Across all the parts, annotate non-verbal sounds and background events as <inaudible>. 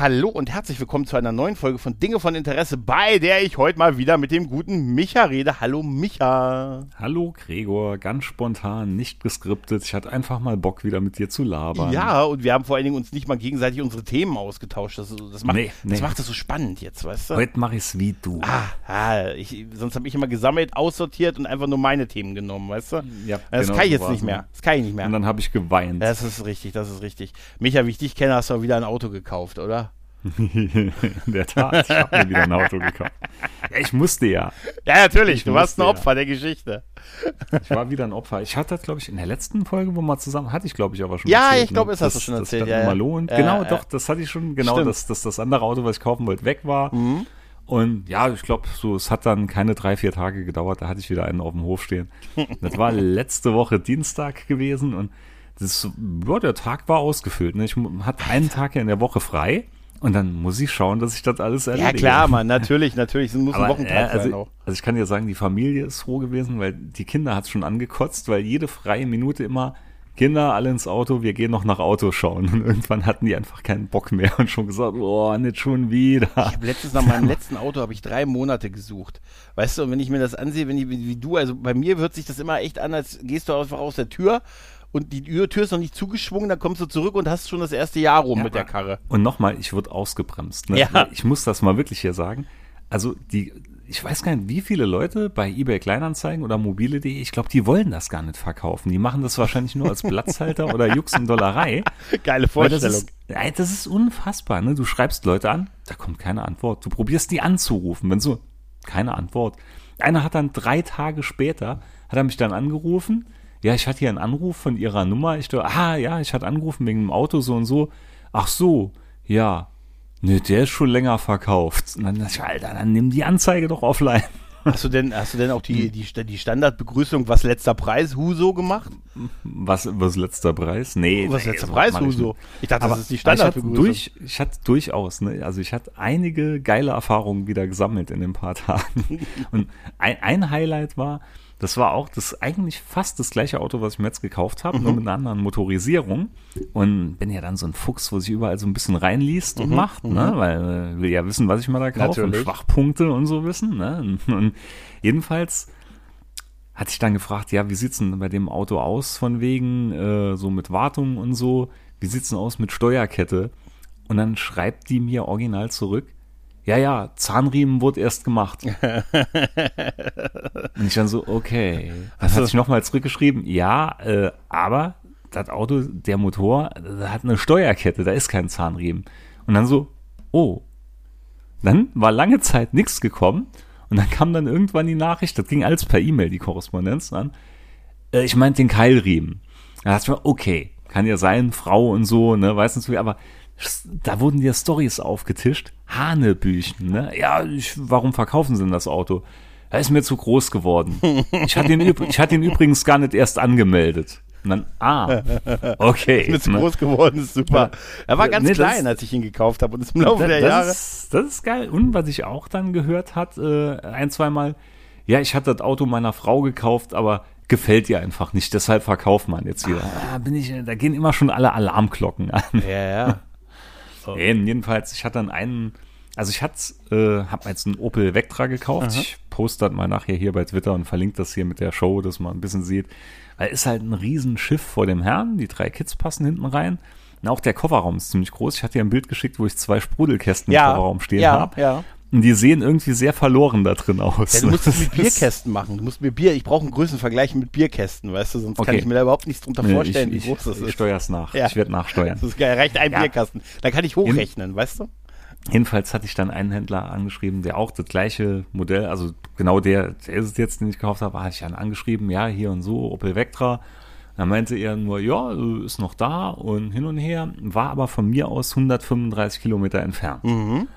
Hallo und herzlich willkommen zu einer neuen Folge von Dinge von Interesse, bei der ich heute mal wieder mit dem guten Micha rede. Hallo Micha. Hallo Gregor, ganz spontan, nicht geskriptet. Ich hatte einfach mal Bock, wieder mit dir zu labern. Ja, und wir haben vor allen Dingen uns nicht mal gegenseitig unsere Themen ausgetauscht. Das, das, macht, nee, nee. das macht das so spannend jetzt, weißt du? Heute mache ich es wie du. Ah, ah ich, sonst habe ich immer gesammelt, aussortiert und einfach nur meine Themen genommen, weißt du? Ja, das genau kann ich so jetzt nicht mehr. Das kann ich nicht mehr. Und dann habe ich geweint. Das ist richtig, das ist richtig. Micha, wie ich dich kenne, hast du wieder ein Auto gekauft, oder? In der Tat, ich habe mir wieder ein Auto gekauft. Ja, ich musste ja. Ja, natürlich, ich du warst ein Opfer ja. der Geschichte. Ich war wieder ein Opfer. Ich hatte das, glaube ich, in der letzten Folge, wo wir zusammen, hatte ich, glaube ich, aber schon Ja, erzählt, ich glaube, ne? das hast du schon erzählt. Das ja, ja. Ja, genau, doch, das hatte ich schon, genau, dass, dass das andere Auto, was ich kaufen wollte, weg war. Mhm. Und ja, ich glaube, so, es hat dann keine drei, vier Tage gedauert, da hatte ich wieder einen auf dem Hof stehen. <laughs> Das war letzte Woche Dienstag gewesen und das, ja, der Tag war ausgefüllt. Ne? Ich hatte einen Tag in der Woche frei. Und dann muss ich schauen, dass ich das alles erledige. Ja klar, Mann, <laughs> natürlich, natürlich. Es muss ein Wochentag äh, also, sein auch. Also ich kann dir sagen, die Familie ist froh gewesen, weil die Kinder hat es schon angekotzt, weil jede freie Minute immer Kinder alle ins Auto, wir gehen noch nach Auto schauen. Und irgendwann hatten die einfach keinen Bock mehr und schon gesagt, oh, nicht schon wieder. Ich habe letztens nach meinem <laughs> letzten Auto habe ich drei Monate gesucht. Weißt du, und wenn ich mir das ansehe, wenn ich, wie du, also bei mir hört sich das immer echt an, als gehst du einfach aus der Tür und die Tür ist noch nicht zugeschwungen, dann kommst du zurück und hast schon das erste Jahr rum ja, mit der Karre. Und nochmal, ich wurde ausgebremst. Ne? Ja. Ich muss das mal wirklich hier sagen. Also die, ich weiß gar nicht, wie viele Leute bei eBay Kleinanzeigen oder mobile.de, ich glaube, die wollen das gar nicht verkaufen. Die machen das wahrscheinlich nur als Platzhalter oder Jux und Dollerei. <laughs> Geile Vorstellung. Das ist, das ist unfassbar. Ne? Du schreibst Leute an, da kommt keine Antwort. Du probierst die anzurufen, wenn so, keine Antwort. Einer hat dann drei Tage später, hat er mich dann angerufen, ja, ich hatte hier einen Anruf von ihrer Nummer. Ich dachte, ah, ja, ich hatte angerufen wegen dem Auto so und so. Ach so, ja. Ne, der ist schon länger verkauft. Und dann dachte ich, Alter, dann nimm die Anzeige doch offline. Hast du denn, hast du denn auch die, die, die Standardbegrüßung, was letzter Preis, Huso gemacht? Was, was letzter Preis? Nee. Was letzter Preis, Huso? Ich dachte, Aber das ist die Standardbegrüßung. Ich hatte, durch, ich hatte durchaus, ne, also ich hatte einige geile Erfahrungen wieder gesammelt in den paar Tagen. <laughs> Und ein, ein Highlight war, das war auch das eigentlich fast das gleiche Auto, was ich mir jetzt gekauft habe, mhm. nur mit einer anderen Motorisierung. Und bin ja dann so ein Fuchs, wo sich überall so ein bisschen reinliest mhm. und macht, ne? Mhm. weil äh, will ja wissen, was ich mal da kaufe und Schwachpunkte und so wissen. Ne? Und, <laughs> und jedenfalls hatte ich dann gefragt, ja, wie sieht's denn bei dem Auto aus von wegen, äh, so mit Wartung und so, wie sieht's denn aus mit Steuerkette? Und dann schreibt die mir original zurück, ja, ja, Zahnriemen wurde erst gemacht. <laughs> und ich dann so, okay. Dann hat sich nochmal zurückgeschrieben, ja, äh, aber das Auto, der Motor, der hat eine Steuerkette, da ist kein Zahnriemen. Und dann so, oh. Dann war lange Zeit nichts gekommen und dann kam dann irgendwann die Nachricht, das ging alles per E-Mail, die Korrespondenz an. Äh, ich meinte den Keilriemen. Da dachte ich mir, okay, kann ja sein, Frau und so, ne, weiß nicht so, aber da wurden dir Stories aufgetischt. Hanebüchen, ne? Ja, ich, warum verkaufen sie denn das Auto? Er ist mir zu groß geworden. Ich hatte ihn, ich hatte ihn übrigens gar nicht erst angemeldet. Und dann, ah, okay. ist mir zu ne? groß geworden, ist super. Er war ganz nee, klein, als ich ihn gekauft habe und ist im Laufe das, der Jahre. Ist, das ist geil. Und was ich auch dann gehört hat, äh, ein, zweimal, ja, ich hatte das Auto meiner Frau gekauft, aber gefällt ihr einfach nicht, deshalb verkauft man jetzt wieder. Ah, bin ich, da gehen immer schon alle Alarmglocken an. Ja, ja. So. Ähm, jedenfalls, ich hatte dann einen, also ich hatte, äh, habe jetzt einen Opel Vectra gekauft. Aha. Ich poste das mal nachher hier bei Twitter und verlinke das hier mit der Show, dass man ein bisschen sieht. Weil ist halt ein Riesenschiff vor dem Herrn. Die drei Kids passen hinten rein. Und auch der Kofferraum ist ziemlich groß. Ich hatte dir ein Bild geschickt, wo ich zwei Sprudelkästen ja, im Kofferraum stehen ja, habe. Ja. Und die sehen irgendwie sehr verloren da drin aus. Ja, du musst das mit <laughs> Bierkästen machen. Du musst mir Bier, ich brauche einen Größenvergleich mit Bierkästen, weißt du, sonst okay. kann ich mir da überhaupt nichts drunter vorstellen, nee, ich, wie groß das ich, ist. Ich steuer's nach. Ja. Ich werde nachsteuern. Das ist geil, reicht ein ja. Bierkasten. Da kann ich hochrechnen, In, weißt du? Jedenfalls hatte ich dann einen Händler angeschrieben, der auch das gleiche Modell, also genau der, der ist es jetzt, den ich gekauft habe, hatte ich dann angeschrieben, ja, hier und so, Opel Vectra. Dann meinte er nur, ja, ist noch da und hin und her, war aber von mir aus 135 Kilometer entfernt. Mhm.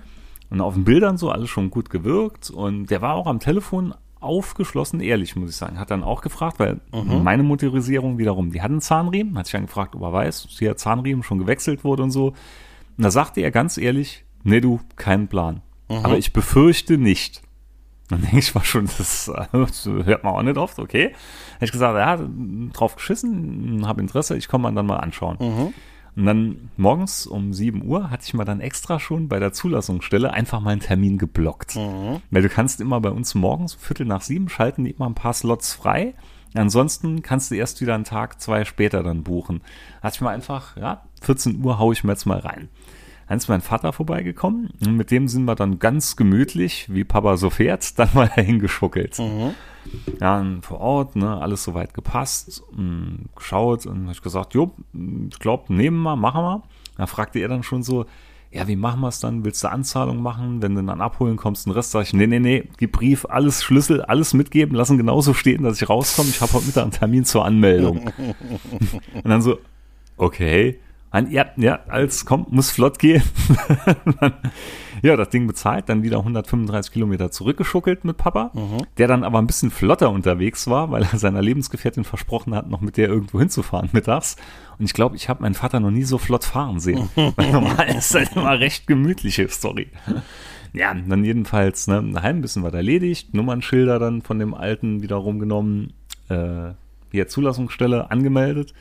Und auf den Bildern so alles schon gut gewirkt. Und der war auch am Telefon aufgeschlossen ehrlich, muss ich sagen. Hat dann auch gefragt, weil mhm. meine Motorisierung wiederum, die hat einen Zahnriemen, hat sich dann gefragt, ob er weiß, dass hier Zahnriemen schon gewechselt wurde und so. Und da sagte er ganz ehrlich, nee du, keinen Plan. Mhm. Aber ich befürchte nicht. Dann denke ich mal schon, das, das, <laughs> hört man auch nicht oft, okay. Hätte ich gesagt, ja, drauf geschissen, habe Interesse, ich komme dann mal anschauen. Mhm. Und dann morgens um 7 Uhr hatte ich mal dann extra schon bei der Zulassungsstelle einfach mal einen Termin geblockt. Mhm. Weil du kannst immer bei uns morgens, Viertel nach sieben, schalten die immer ein paar Slots frei. Ansonsten kannst du erst wieder einen Tag, zwei später dann buchen. Hatte ich mal einfach, ja, 14 Uhr hau ich mir jetzt mal rein. Ist mein Vater vorbeigekommen und mit dem sind wir dann ganz gemütlich, wie Papa so fährt, <laughs> dann mal dahin geschuckelt. Mhm. Ja, vor Ort, ne, alles soweit gepasst, hm, geschaut und habe ich gesagt, jo, ich glaube, nehmen wir, machen wir. Da fragte er dann schon so, ja, wie machen wir es dann? Willst du Anzahlung machen? Wenn du dann abholen kommst, den Rest sag ich, nee, nee, nee, gib Brief, alles Schlüssel, alles mitgeben, lassen genauso stehen, dass ich rauskomme. Ich habe heute Mittag einen Termin zur Anmeldung. <laughs> und dann so, okay. Ein, ja, ja, als kommt, muss flott gehen. <laughs> ja, das Ding bezahlt, dann wieder 135 Kilometer zurückgeschuckelt mit Papa, mhm. der dann aber ein bisschen flotter unterwegs war, weil er seiner Lebensgefährtin versprochen hat, noch mit der irgendwo hinzufahren mittags. Und ich glaube, ich habe meinen Vater noch nie so flott fahren sehen. <laughs> weil normal ist das immer recht gemütliche Story. Ja, dann jedenfalls, ne, daheim ein bisschen was erledigt, Nummernschilder dann von dem alten wieder rumgenommen, äh, hier Zulassungsstelle angemeldet.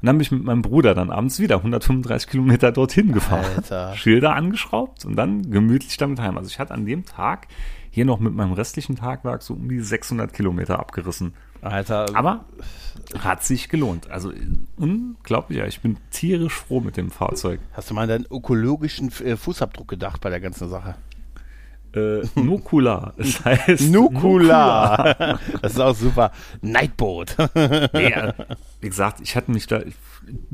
Und dann bin ich mit meinem Bruder dann abends wieder 135 Kilometer dorthin gefahren. Alter. Schilder angeschraubt und dann gemütlich damit heim. Also ich hatte an dem Tag hier noch mit meinem restlichen Tagwerk so um die 600 Kilometer abgerissen. Alter. Aber hat sich gelohnt. Also unglaublich. Ja, ich bin tierisch froh mit dem Fahrzeug. Hast du mal an deinen ökologischen äh, Fußabdruck gedacht bei der ganzen Sache? Äh, Nukula. Das <laughs> heißt Nukula. Nukula. Das ist auch super. Nightboat. <laughs> ja, wie gesagt, ich hatte mich da,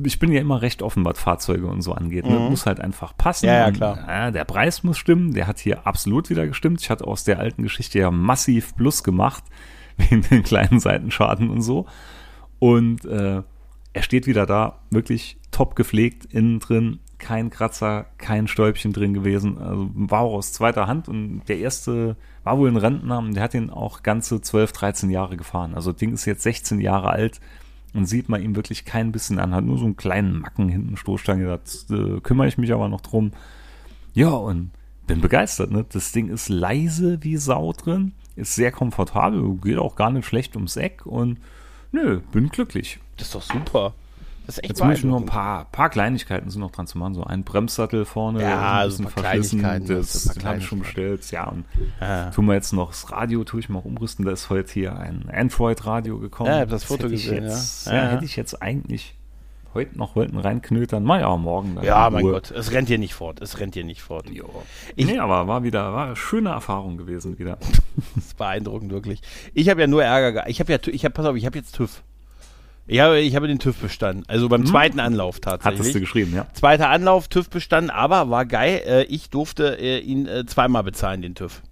ich bin ja immer recht offen, was Fahrzeuge und so angeht. Ne? Mhm. Muss halt einfach passen. Ja, ja klar. Und, ja, der Preis muss stimmen. Der hat hier absolut wieder gestimmt. Ich hatte aus der alten Geschichte ja massiv Plus gemacht. <laughs> Wegen den kleinen Seitenschaden und so. Und äh, er steht wieder da, wirklich top gepflegt, innen drin, kein Kratzer, kein Stäubchen drin gewesen. Also war auch aus zweiter Hand und der erste war wohl ein Rentner und der hat ihn auch ganze 12, 13 Jahre gefahren. Also Ding ist jetzt 16 Jahre alt und sieht man ihm wirklich kein bisschen an. Hat nur so einen kleinen Macken hinten, Stoßstange, da äh, kümmere ich mich aber noch drum. Ja, und bin begeistert, ne? Das Ding ist leise wie Sau drin, ist sehr komfortabel, geht auch gar nicht schlecht ums Eck und nö, bin glücklich. Das ist doch super. Das ist echt Jetzt ich nur ein paar, paar Kleinigkeiten sind noch dran zu machen. So ein Bremssattel vorne, ja, ein also bisschen verschlissen. Das, das habe ich schon bestellt. Ja, und ja. tun wir jetzt noch das Radio, tue ich mal umrüsten. Da ist heute hier ein Android-Radio gekommen. Ja, ich habe das Foto gesehen. Jetzt, ja. ja. hätte ich jetzt eigentlich heute noch wollten reinknötern. Mal ja, morgen. Ja, mein Uhr. Gott, es rennt hier nicht fort. Es rennt hier nicht fort. Jo. Ich, nee, aber war wieder, war eine schöne Erfahrung gewesen wieder. <laughs> das ist beeindruckend, wirklich. Ich habe ja nur Ärger Ich habe ja, ich habe, pass auf, ich habe jetzt TÜV. Ich habe, ich habe den TÜV bestanden. Also beim hm. zweiten Anlauf tatsächlich. Hattest du geschrieben, ja. Zweiter Anlauf, TÜV bestanden, aber war geil. Äh, ich durfte äh, ihn äh, zweimal bezahlen, den TÜV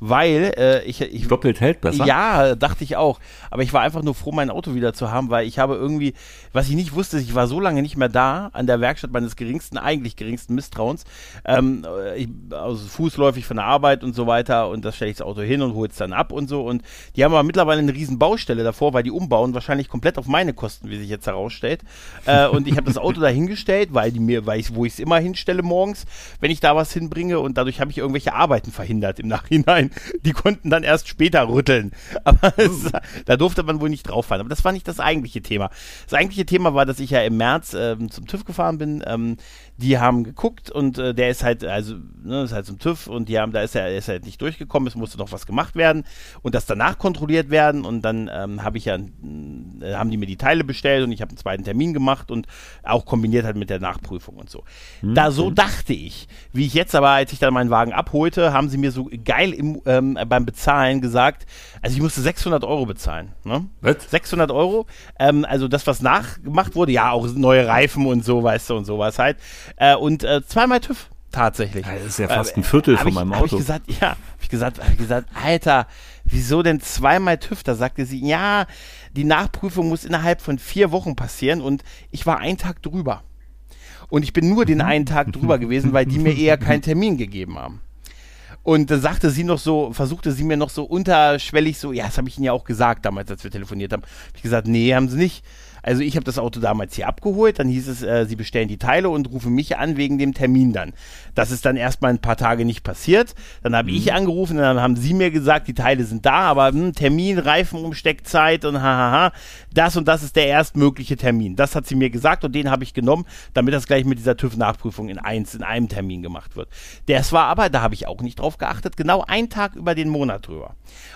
weil äh, ich, ich doppelt hält besser. Ja, dachte ich auch. Aber ich war einfach nur froh, mein Auto wieder zu haben, weil ich habe irgendwie, was ich nicht wusste, ich war so lange nicht mehr da an der Werkstatt meines geringsten, eigentlich geringsten Misstrauens. Ähm, ich, also fußläufig von der Arbeit und so weiter und das stelle ich das Auto hin und hole es dann ab und so. Und die haben aber mittlerweile eine riesen Baustelle davor, weil die umbauen wahrscheinlich komplett auf meine Kosten, wie sich jetzt herausstellt. Äh, und ich habe das Auto <laughs> da hingestellt, weil die mir, weil ich, wo ich es immer hinstelle morgens, wenn ich da was hinbringe und dadurch habe ich irgendwelche Arbeiten verhindert im Nachhinein sein. Die konnten dann erst später rütteln. Aber es, da durfte man wohl nicht drauf fahren. Aber das war nicht das eigentliche Thema. Das eigentliche Thema war, dass ich ja im März ähm, zum TÜV gefahren bin. Ähm, die haben geguckt und äh, der ist halt, also, ne, ist halt zum TÜV und die haben, da ist er, ist halt nicht durchgekommen, es musste noch was gemacht werden und das danach kontrolliert werden und dann ähm, habe ich ja, äh, haben die mir die Teile bestellt und ich habe einen zweiten Termin gemacht und auch kombiniert halt mit der Nachprüfung und so. Mhm. Da so dachte ich, wie ich jetzt aber, als ich dann meinen Wagen abholte, haben sie mir so geil im, ähm, beim Bezahlen gesagt, also ich musste 600 Euro bezahlen. Ne? Was? 600 Euro, ähm, also das, was nachgemacht wurde, ja, auch neue Reifen und so, weißt du, und sowas halt. Äh, und äh, zweimal TÜV tatsächlich. das ist ja fast ein Viertel äh, von meinem ich, Auto. Hab ich gesagt, ja, hab ich gesagt, hab ich gesagt, Alter, wieso denn zweimal TÜV? Da sagte sie, ja, die Nachprüfung muss innerhalb von vier Wochen passieren und ich war einen Tag drüber. Und ich bin nur den einen Tag drüber gewesen, weil die mir <laughs> eher keinen Termin gegeben haben. Und dann sagte sie noch so, versuchte sie mir noch so unterschwellig so, ja, das habe ich Ihnen ja auch gesagt damals, als wir telefoniert haben. Hab ich gesagt, nee, haben Sie nicht. Also ich habe das Auto damals hier abgeholt, dann hieß es, äh, sie bestellen die Teile und rufen mich an wegen dem Termin dann. Das ist dann erstmal ein paar Tage nicht passiert. Dann habe mhm. ich angerufen und dann haben sie mir gesagt, die Teile sind da, aber hm, Termin, Reifenumsteckzeit und hahaha, das und das ist der erstmögliche Termin. Das hat sie mir gesagt und den habe ich genommen, damit das gleich mit dieser TÜV-Nachprüfung in eins, in einem Termin gemacht wird. Das war aber, da habe ich auch nicht drauf geachtet, genau ein Tag über den Monat drüber.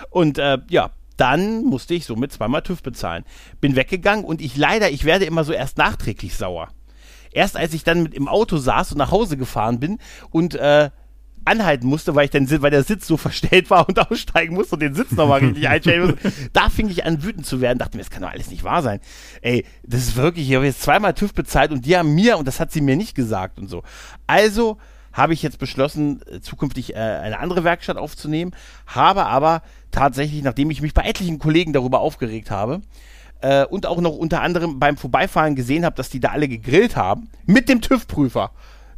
Und äh, ja, dann musste ich somit zweimal TÜV bezahlen. Bin weggegangen und ich leider, ich werde immer so erst nachträglich sauer. Erst als ich dann mit im Auto saß und nach Hause gefahren bin und äh, anhalten musste, weil ich dann, weil der Sitz so <laughs> verstellt war und aussteigen musste und den Sitz nochmal richtig einstellen musste. <laughs> Da fing ich an, wütend zu werden. Dachte mir, das kann doch alles nicht wahr sein. Ey, das ist wirklich, ich habe jetzt zweimal TÜV bezahlt und die haben mir, und das hat sie mir nicht gesagt und so. Also habe ich jetzt beschlossen, äh, zukünftig äh, eine andere Werkstatt aufzunehmen, habe aber tatsächlich, nachdem ich mich bei etlichen Kollegen darüber aufgeregt habe, äh, und auch noch unter anderem beim Vorbeifahren gesehen habe, dass die da alle gegrillt haben, mit dem TÜV-Prüfer.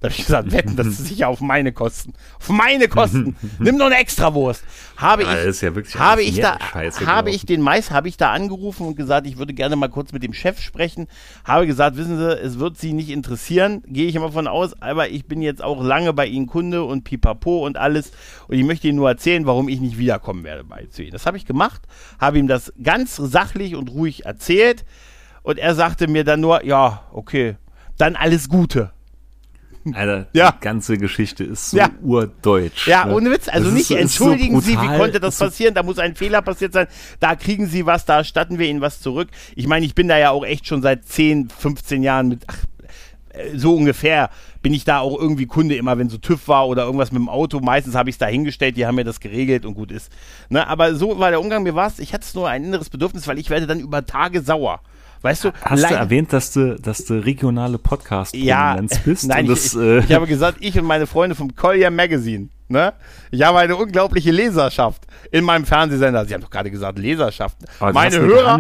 Da habe ich gesagt, wetten, das ist sicher auf meine Kosten. Auf meine Kosten. <laughs> Nimm noch eine Extrawurst. Habe ja, ich, ja habe ich da, habe ich den Mais, habe ich da angerufen und gesagt, ich würde gerne mal kurz mit dem Chef sprechen. Habe gesagt, wissen Sie, es wird Sie nicht interessieren, gehe ich immer von aus, aber ich bin jetzt auch lange bei Ihnen Kunde und pipapo und alles und ich möchte Ihnen nur erzählen, warum ich nicht wiederkommen werde bei zu Ihnen. Das habe ich gemacht, habe ihm das ganz sachlich und ruhig erzählt und er sagte mir dann nur, ja, okay, dann alles Gute. Alter, <laughs> ja. die ganze Geschichte ist so ja. urdeutsch. Ja, ne? ohne Witz. Also das nicht, so, entschuldigen so Sie, wie konnte das passieren? Da muss ein Fehler passiert sein. Da kriegen Sie was, da statten wir Ihnen was zurück. Ich meine, ich bin da ja auch echt schon seit 10, 15 Jahren mit, ach, äh, so ungefähr bin ich da auch irgendwie Kunde immer, wenn so TÜV war oder irgendwas mit dem Auto. Meistens habe ich es da hingestellt, die haben mir das geregelt und gut ist. Ne? Aber so war der Umgang, mir war es, ich hatte es nur ein inneres Bedürfnis, weil ich werde dann über Tage sauer. Weißt du, hast du erwähnt, dass du, dass du regionale podcast ja, bist? Nein, das, ich, äh, ich, habe gesagt, ich und meine Freunde vom Collier Magazine. Ne? Ich habe eine unglaubliche Leserschaft in meinem Fernsehsender. Sie haben doch gerade gesagt, Leserschaft. Meine Hörer.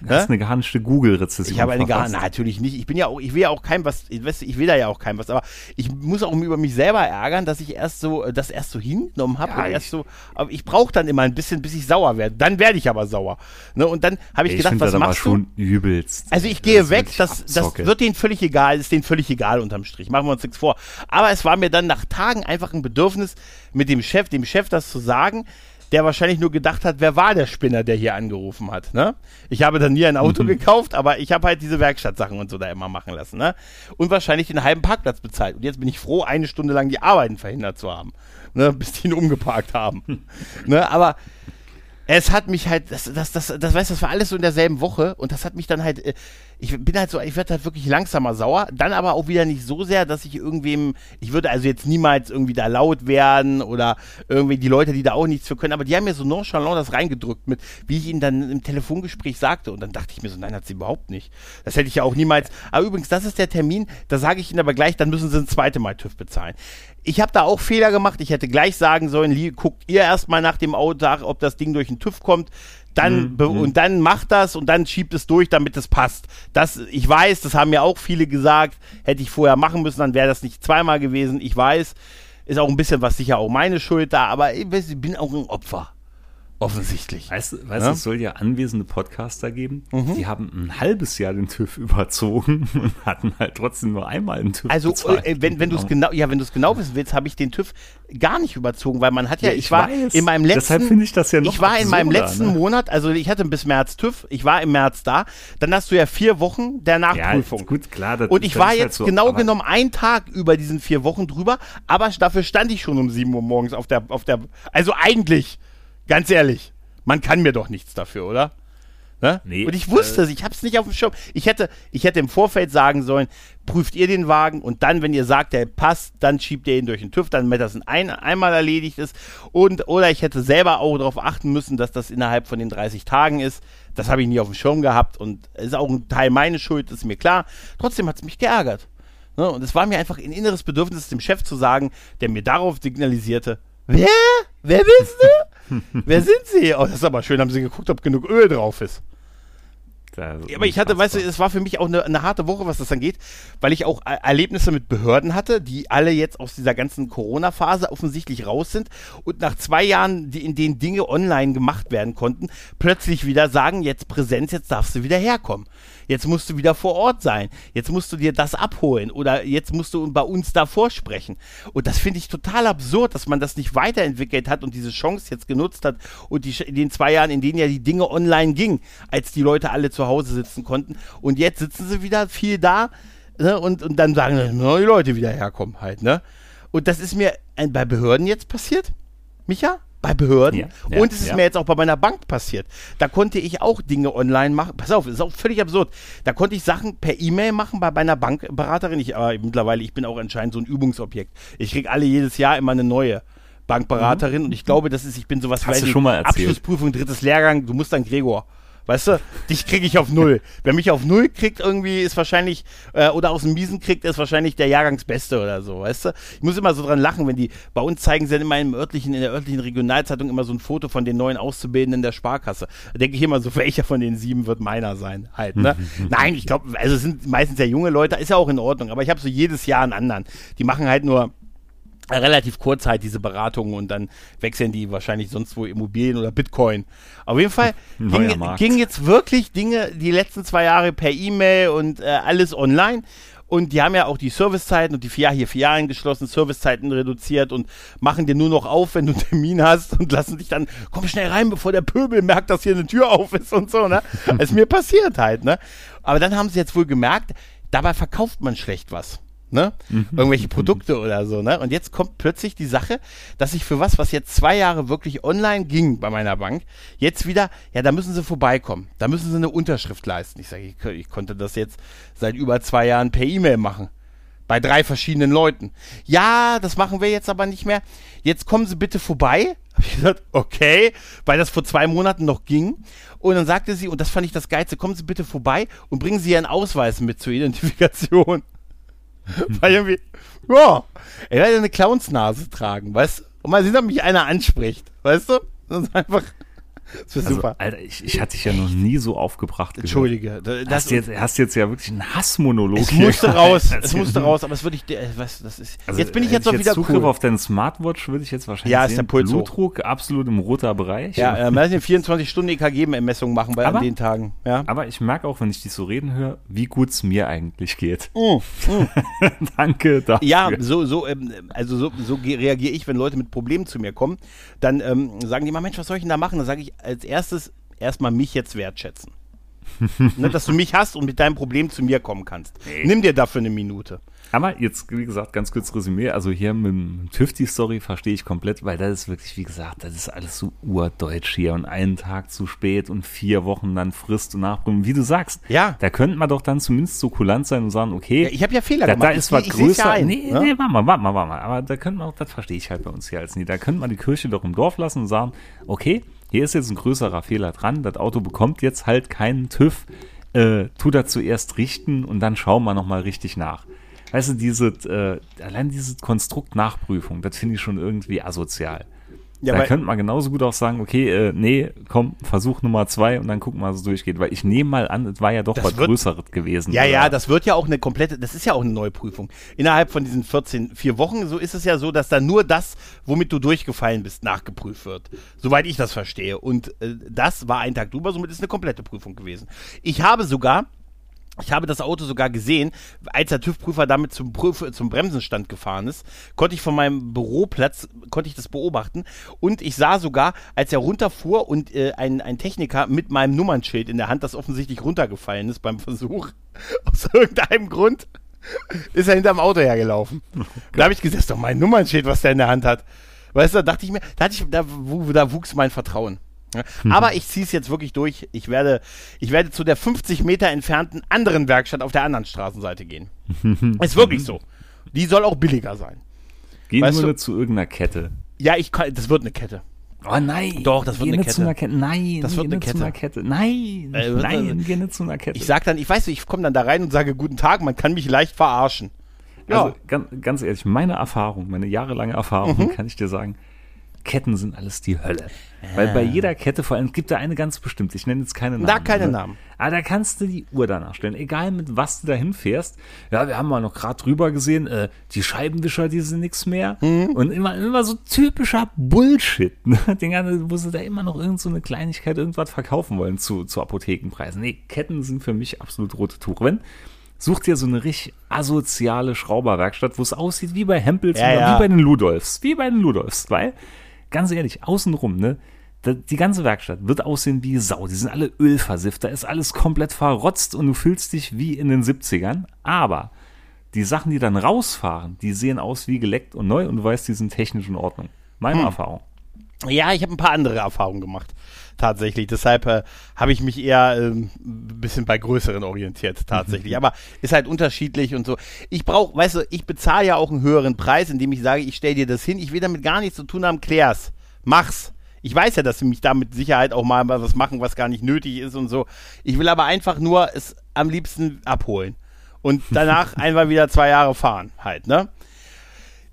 Du hast eine geharnischte Google-Rezession. Ich habe eine geharnischte, natürlich nicht. Ich bin ja auch, ich will ja auch kein was, ich, weiß, ich will da ja auch kein was, aber ich muss auch über mich selber ärgern, dass ich erst so, das erst so hingenommen habe ja, erst so, aber ich brauche dann immer ein bisschen, bis ich sauer werde. Dann werde ich aber sauer. Ne? Und dann habe ich, ich gedacht, was das machst schon du? übelst. Also ich gehe weg, das, das wird denen völlig egal, ist denen völlig egal unterm Strich. Machen wir uns nichts vor. Aber es war mir dann nach Tagen einfach ein Bedürfnis, mit dem Chef, dem Chef das zu sagen, der wahrscheinlich nur gedacht hat, wer war der Spinner, der hier angerufen hat. Ne? Ich habe dann nie ein Auto mhm. gekauft, aber ich habe halt diese Werkstattsachen und so da immer machen lassen. Ne? Und wahrscheinlich den halben Parkplatz bezahlt. Und jetzt bin ich froh, eine Stunde lang die Arbeiten verhindert zu haben, ne? <laughs> bis die ihn umgeparkt haben. <laughs> ne? Aber es hat mich halt, das, das, das, das, weißt, das war alles so in derselben Woche und das hat mich dann halt, äh, ich bin halt so, ich werde halt wirklich langsamer sauer, dann aber auch wieder nicht so sehr, dass ich irgendwem, ich würde also jetzt niemals irgendwie da laut werden oder irgendwie die Leute, die da auch nichts für können, aber die haben mir so nonchalant das reingedrückt mit, wie ich ihnen dann im Telefongespräch sagte und dann dachte ich mir so, nein, hat sie überhaupt nicht. Das hätte ich ja auch niemals, aber übrigens, das ist der Termin, da sage ich ihnen aber gleich, dann müssen sie ein zweites Mal TÜV bezahlen ich habe da auch Fehler gemacht. Ich hätte gleich sagen sollen, guckt ihr erstmal nach dem Auto, ob das Ding durch den TÜV kommt. Dann mhm. mhm. und dann macht das und dann schiebt es durch, damit es passt. Das, ich weiß, das haben mir auch viele gesagt. Hätte ich vorher machen müssen, dann wäre das nicht zweimal gewesen. Ich weiß, ist auch ein bisschen was sicher auch meine Schuld da, aber ich bin auch ein Opfer. Offensichtlich. Weißt du, weißt, ja? es soll ja anwesende Podcaster geben, mhm. die haben ein halbes Jahr den TÜV <laughs> überzogen und hatten halt trotzdem nur einmal einen TÜV. Also, äh, wenn, wenn du es genau, ja, wenn du es genau wissen willst, habe ich den TÜV gar nicht überzogen, weil man hat ja, ja ich, ich, war weiß. in meinem letzten, deshalb finde ich das ja noch Ich war absurder, in meinem letzten ne? Monat, also ich hatte bis März TÜV, ich war im März da, dann hast du ja vier Wochen der Nachprüfung. Ja, gut, klar. Das, und ich war halt jetzt halt so, genau genommen einen Tag über diesen vier Wochen drüber, aber dafür stand ich schon um sieben Uhr morgens auf der, auf der, also eigentlich, ganz ehrlich. Man kann mir doch nichts dafür, oder? Ne? Nee, und ich wusste es, äh, ich habe es nicht auf dem Schirm. Ich hätte, ich hätte im Vorfeld sagen sollen, prüft ihr den Wagen und dann, wenn ihr sagt, der passt, dann schiebt ihr ihn durch den TÜV, damit das ein, einmal erledigt ist. Und, oder ich hätte selber auch darauf achten müssen, dass das innerhalb von den 30 Tagen ist. Das habe ich nie auf dem Schirm gehabt und ist auch ein Teil meiner Schuld, ist mir klar. Trotzdem hat es mich geärgert. Ne? Und es war mir einfach ein inneres Bedürfnis, dem Chef zu sagen, der mir darauf signalisierte, wer? Wer bist du? Wer sind Sie? Oh, das ist aber schön, haben Sie geguckt, ob genug Öl drauf ist. Ja, aber ich hatte, weißt du, es war für mich auch eine, eine, harte Woche, was das angeht, weil ich auch Erlebnisse mit Behörden hatte, die alle jetzt aus dieser ganzen Corona-Phase offensichtlich raus sind und nach zwei Jahren, die, in denen Dinge online gemacht werden konnten, plötzlich wieder sagen, jetzt Präsenz, jetzt darfst du wieder herkommen jetzt musst du wieder vor Ort sein, jetzt musst du dir das abholen oder jetzt musst du bei uns da vorsprechen. Und das finde ich total absurd, dass man das nicht weiterentwickelt hat und diese Chance jetzt genutzt hat und die, in den zwei Jahren, in denen ja die Dinge online gingen, als die Leute alle zu Hause sitzen konnten. Und jetzt sitzen sie wieder viel da ne, und, und dann sagen die Leute wieder herkommen halt. Ne? Und das ist mir bei Behörden jetzt passiert, Micha? Bei Behörden. Ja, ja, und es ist ja. mir jetzt auch bei meiner Bank passiert. Da konnte ich auch Dinge online machen. Pass auf, ist auch völlig absurd. Da konnte ich Sachen per E-Mail machen bei meiner Bankberaterin. Ich, aber mittlerweile, ich bin auch anscheinend so ein Übungsobjekt. Ich kriege alle jedes Jahr immer eine neue. Bankberaterin mhm. und ich glaube, das ist, ich bin sowas, Hast du schon mal erzählt. Abschlussprüfung, drittes Lehrgang, du musst dann Gregor. Weißt du, dich kriege ich auf null. <laughs> Wer mich auf null kriegt, irgendwie ist wahrscheinlich, äh, oder aus dem Miesen kriegt, ist wahrscheinlich der Jahrgangsbeste oder so, weißt du? Ich muss immer so dran lachen, wenn die, bei uns zeigen sie dann immer im örtlichen, in der örtlichen Regionalzeitung immer so ein Foto von den neuen Auszubildenden der Sparkasse. Da denke ich immer so, <laughs> welcher von den sieben wird meiner sein, halt, ne? <laughs> Nein, ich glaube, also es sind meistens ja junge Leute, ist ja auch in Ordnung, aber ich habe so jedes Jahr einen anderen. Die machen halt nur, relativ kurz halt diese Beratungen und dann wechseln die wahrscheinlich sonst wo Immobilien oder Bitcoin. Auf jeden Fall <laughs> ging, ging, jetzt wirklich Dinge die letzten zwei Jahre per E-Mail und äh, alles online. Und die haben ja auch die Servicezeiten und die vier, hier vier Jahre geschlossen, Servicezeiten reduziert und machen dir nur noch auf, wenn du einen Termin hast und lassen dich dann, komm schnell rein, bevor der Pöbel merkt, dass hier eine Tür auf ist und so, ne? <laughs> ist mir passiert halt, ne? Aber dann haben sie jetzt wohl gemerkt, dabei verkauft man schlecht was ne? Mhm. Irgendwelche Produkte oder so, ne? Und jetzt kommt plötzlich die Sache, dass ich für was, was jetzt zwei Jahre wirklich online ging bei meiner Bank, jetzt wieder, ja, da müssen sie vorbeikommen. Da müssen sie eine Unterschrift leisten. Ich sage, ich, ich konnte das jetzt seit über zwei Jahren per E-Mail machen. Bei drei verschiedenen Leuten. Ja, das machen wir jetzt aber nicht mehr. Jetzt kommen Sie bitte vorbei. <laughs> Habe ich gesagt, okay, weil das vor zwei Monaten noch ging. Und dann sagte sie, und das fand ich das Geilste, kommen Sie bitte vorbei und bringen Sie Ihren Ausweis mit zur Identifikation. <laughs> Weil irgendwie, ja, er werde eine Clownsnase tragen, weißt du? Und mal sehen, ob mich einer anspricht, weißt du? Das ist einfach. <laughs> Das ist also, super. Alter, ich, ich hatte dich ja noch nie so aufgebracht. Entschuldige. Das hast, jetzt, hast jetzt ja wirklich einen Hassmonolog. Es musste raus. es musste raus, aber es würde ich, äh, was, das ist. Also, jetzt bin ich jetzt auch wieder Zugriff cool. auf deine Smartwatch würde ich jetzt wahrscheinlich ja, sehen. ist der Puls Blutdruck hoch. absolut im roter Bereich. Ja, man 24 Stunden EKG-Messung machen bei aber, an den Tagen. Ja. Aber ich merke auch, wenn ich dich so reden höre, wie gut es mir eigentlich geht. Mm, mm. <laughs> Danke dafür. Ja, so, so, ähm, also so, so reagiere ich, wenn Leute mit Problemen zu mir kommen. Dann ähm, sagen die mal, Mensch, was soll ich denn da machen? Dann sage ich als erstes, erstmal mich jetzt wertschätzen. <laughs> ne, dass du mich hast und mit deinem Problem zu mir kommen kannst. Nee. Nimm dir dafür eine Minute. Aber jetzt, wie gesagt, ganz kurz Resümee. Also hier mit dem Tüfti-Story verstehe ich komplett, weil das ist wirklich, wie gesagt, das ist alles so urdeutsch hier und einen Tag zu spät und vier Wochen dann Frist und Nachprüfung. Wie du sagst, ja. da könnte man doch dann zumindest so kulant sein und sagen, okay, ja, ich habe ja Fehler da, gemacht. Da ist was größer. Ja ein, nee, ne? nee, warte mal, warte mal, warte mal. Aber da könnte man auch, das verstehe ich halt bei uns hier als nie. Da könnte man die Kirche doch im Dorf lassen und sagen, okay, hier ist jetzt ein größerer Fehler dran, das Auto bekommt jetzt halt keinen TÜV, äh, tu das zuerst richten und dann schauen wir nochmal richtig nach. Weißt du, diese, äh, allein dieses Konstrukt Nachprüfung, das finde ich schon irgendwie asozial. Ja, da könnte man genauso gut auch sagen, okay, äh, nee, komm, Versuch Nummer zwei und dann gucken wir, was es durchgeht. Weil ich nehme mal an, es war ja doch was wird, Größeres gewesen. Ja, oder? ja, das wird ja auch eine komplette, das ist ja auch eine neue Prüfung. Innerhalb von diesen 14, vier Wochen, so ist es ja so, dass da nur das, womit du durchgefallen bist, nachgeprüft wird. Soweit ich das verstehe. Und äh, das war ein Tag drüber, somit ist eine komplette Prüfung gewesen. Ich habe sogar ich habe das Auto sogar gesehen, als der TÜV-Prüfer damit zum, Prüf zum Bremsenstand gefahren ist, konnte ich von meinem Büroplatz, konnte ich das beobachten und ich sah sogar, als er runterfuhr und äh, ein, ein Techniker mit meinem Nummernschild in der Hand, das offensichtlich runtergefallen ist beim Versuch, <laughs> aus irgendeinem Grund, ist er hinterm Auto hergelaufen. <laughs> Oh da habe ich gesagt, das ist doch mein Nummernschild, was der in der Hand hat. Weißt du, da dachte ich mir, da, hatte ich, da, da wuchs mein Vertrauen. Mhm. Aber ich ziehe es jetzt wirklich durch. Ich werde, ich werde zu der 50 Meter entfernten anderen Werkstatt auf der anderen Straßenseite gehen. <laughs> Ist wirklich so. Die soll auch billiger sein. Gehen weißt wir zu irgendeiner Kette. Ja, ich kann, das wird eine Kette. Oh nein. Doch, das wird eine Kette. Zu einer Kette. Nein, das wird eine Kette. Zu einer Kette. Nein, äh, nein, geh nicht zu einer Kette. Ich sag dann, ich weiß, ich komme dann da rein und sage guten Tag, man kann mich leicht verarschen. Ja. Also ganz, ganz ehrlich, meine Erfahrung, meine jahrelange Erfahrung, mhm. kann ich dir sagen, Ketten sind alles die Hölle. Weil bei jeder Kette, vor allem gibt da eine ganz bestimmte, ich nenne jetzt keine Namen. Da keine Namen. Aber da kannst du die Uhr danach stellen, egal mit was du dahin fährst. Ja, wir haben mal noch gerade drüber gesehen, äh, die Scheibenwischer, die sind nichts mehr. Mhm. Und immer, immer so typischer Bullshit. <laughs> Ne? Den ganzen, wo sie da immer noch irgend so eine Kleinigkeit, irgendwas verkaufen wollen zu, zu Apothekenpreisen. Nee, Ketten sind für mich absolut rote Tuch. Wenn, such dir so eine richtig asoziale Schrauberwerkstatt, wo es aussieht wie bei Hempels Ja, oder ja. wie bei den Ludolfs. Wie bei den Ludolfs, weil, ganz ehrlich, außenrum, ne? Die ganze Werkstatt wird aussehen wie Sau. Die sind alle ölversifft. Da ist alles komplett verrotzt und du fühlst dich wie in den 70ern. Aber die Sachen, die dann rausfahren, die sehen aus wie geleckt und neu und du weißt, die sind technisch in Ordnung. Meine Erfahrung. Ja, ich habe ein paar andere Erfahrungen gemacht. Tatsächlich. Deshalb äh, habe ich mich eher ähm, ein bisschen bei größeren orientiert, tatsächlich. Aber ist halt unterschiedlich und so. Ich brauche, weißt du, ich bezahle ja auch einen höheren Preis, indem ich sage, ich stelle dir das hin. Ich will damit gar nichts zu tun haben, klär's. Mach's. Ich weiß ja, dass sie mich da mit Sicherheit auch mal was machen, was gar nicht nötig ist und so. Ich will aber einfach nur es am liebsten abholen. Und danach <laughs> einfach wieder zwei Jahre fahren, halt, ne?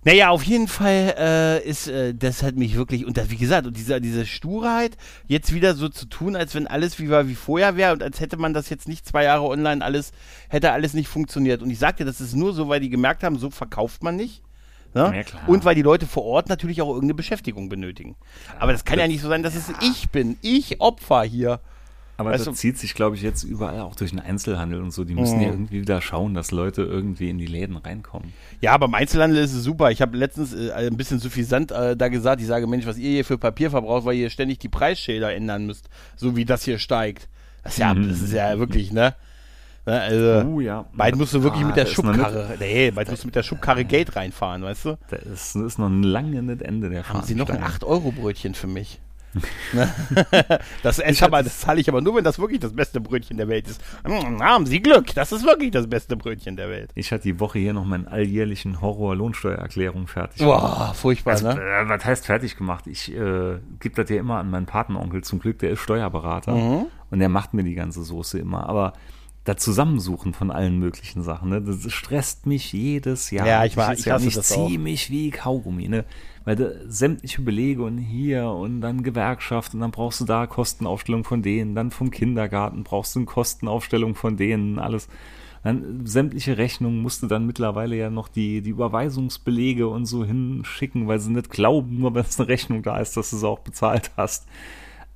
Naja, auf jeden Fall äh, ist äh, das hat mich wirklich, und das, wie gesagt, und diese, diese Sturheit, jetzt wieder so zu tun, als wenn alles wie war wie vorher wäre und als hätte man das jetzt nicht zwei Jahre online alles, hätte alles nicht funktioniert. Und ich sagte, das ist nur so, weil die gemerkt haben, so verkauft man nicht. Ne? Ja, klar. und weil die Leute vor Ort natürlich auch irgendeine Beschäftigung benötigen. Aber das kann ja nicht so sein, dass es ich bin, ich Opfer hier. Aber Weißt das du- zieht sich, glaube ich, jetzt überall auch durch den Einzelhandel und so. Die müssen ja irgendwie wieder schauen, dass Leute irgendwie in die Läden reinkommen. Ja, aber im Einzelhandel ist es super. Ich habe letztens äh, ein bisschen suffisant äh, da gesagt, ich sage, Mensch, was ihr hier für Papier verbraucht, weil ihr ständig die Preisschilder ändern müsst, so wie das hier steigt. Das ist ja, das ist ja wirklich, ne? ne also, Oh ja. bald musst du wirklich Ah, mit der Schubkarre, nee, bald musst du mit der Schubkarre Gate reinfahren, weißt du? Da ist, ist noch lange nicht Ende der Haben Sie noch ein Fahnenstange. 8-Euro-Brötchen für mich? <laughs> Das ich zahle ich aber nur, wenn das wirklich das beste Brötchen der Welt ist. Mm, Haben Sie Glück, das ist wirklich das beste Brötchen der Welt. Ich hatte die Woche hier noch meinen alljährlichen Horror-Lohnsteuererklärung fertig. Boah, furchtbar, Also, ne? äh, was heißt fertig gemacht? Ich äh, gebe das ja immer an meinen Patenonkel. Zum Glück, der ist Steuerberater Mhm. und der macht mir die ganze Soße immer. Aber das Zusammensuchen von allen möglichen Sachen, ne, das stresst mich jedes Jahr. Ja, ich war- ich ich auch. ziehe mich wie Kaugummi, ne? Weil da sämtliche Belege und hier und dann Gewerkschaft und dann brauchst du da Kostenaufstellung von denen, dann vom Kindergarten brauchst du eine Kostenaufstellung von denen, alles. Dann sämtliche Rechnungen musst du dann mittlerweile ja noch die, die Überweisungsbelege und so hinschicken, weil sie nicht glauben, nur wenn es eine Rechnung da ist, dass du sie auch bezahlt hast.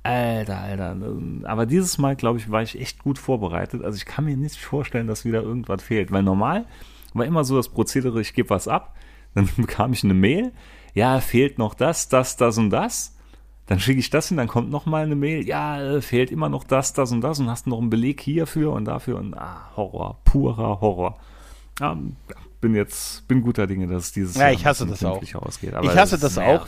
Alter, Alter. Aber dieses Mal, glaube ich, war ich echt gut vorbereitet. Also ich kann mir nicht vorstellen, dass wieder irgendwas fehlt. Weil normal war immer so das Prozedere, ich gebe was ab, <laughs> dann bekam ich eine Mail, ja, fehlt noch das, das, das und das. Dann schicke ich das hin, dann kommt noch mal eine Mail, ja, äh, fehlt immer noch das, das und das und hast noch einen Beleg hierfür und dafür und ah, Horror, purer Horror. Ja, bin jetzt, bin guter Dinge, dass es dieses Ja, Jahr ich hasse das auch. ausgeht. Ich hasse das ist auch.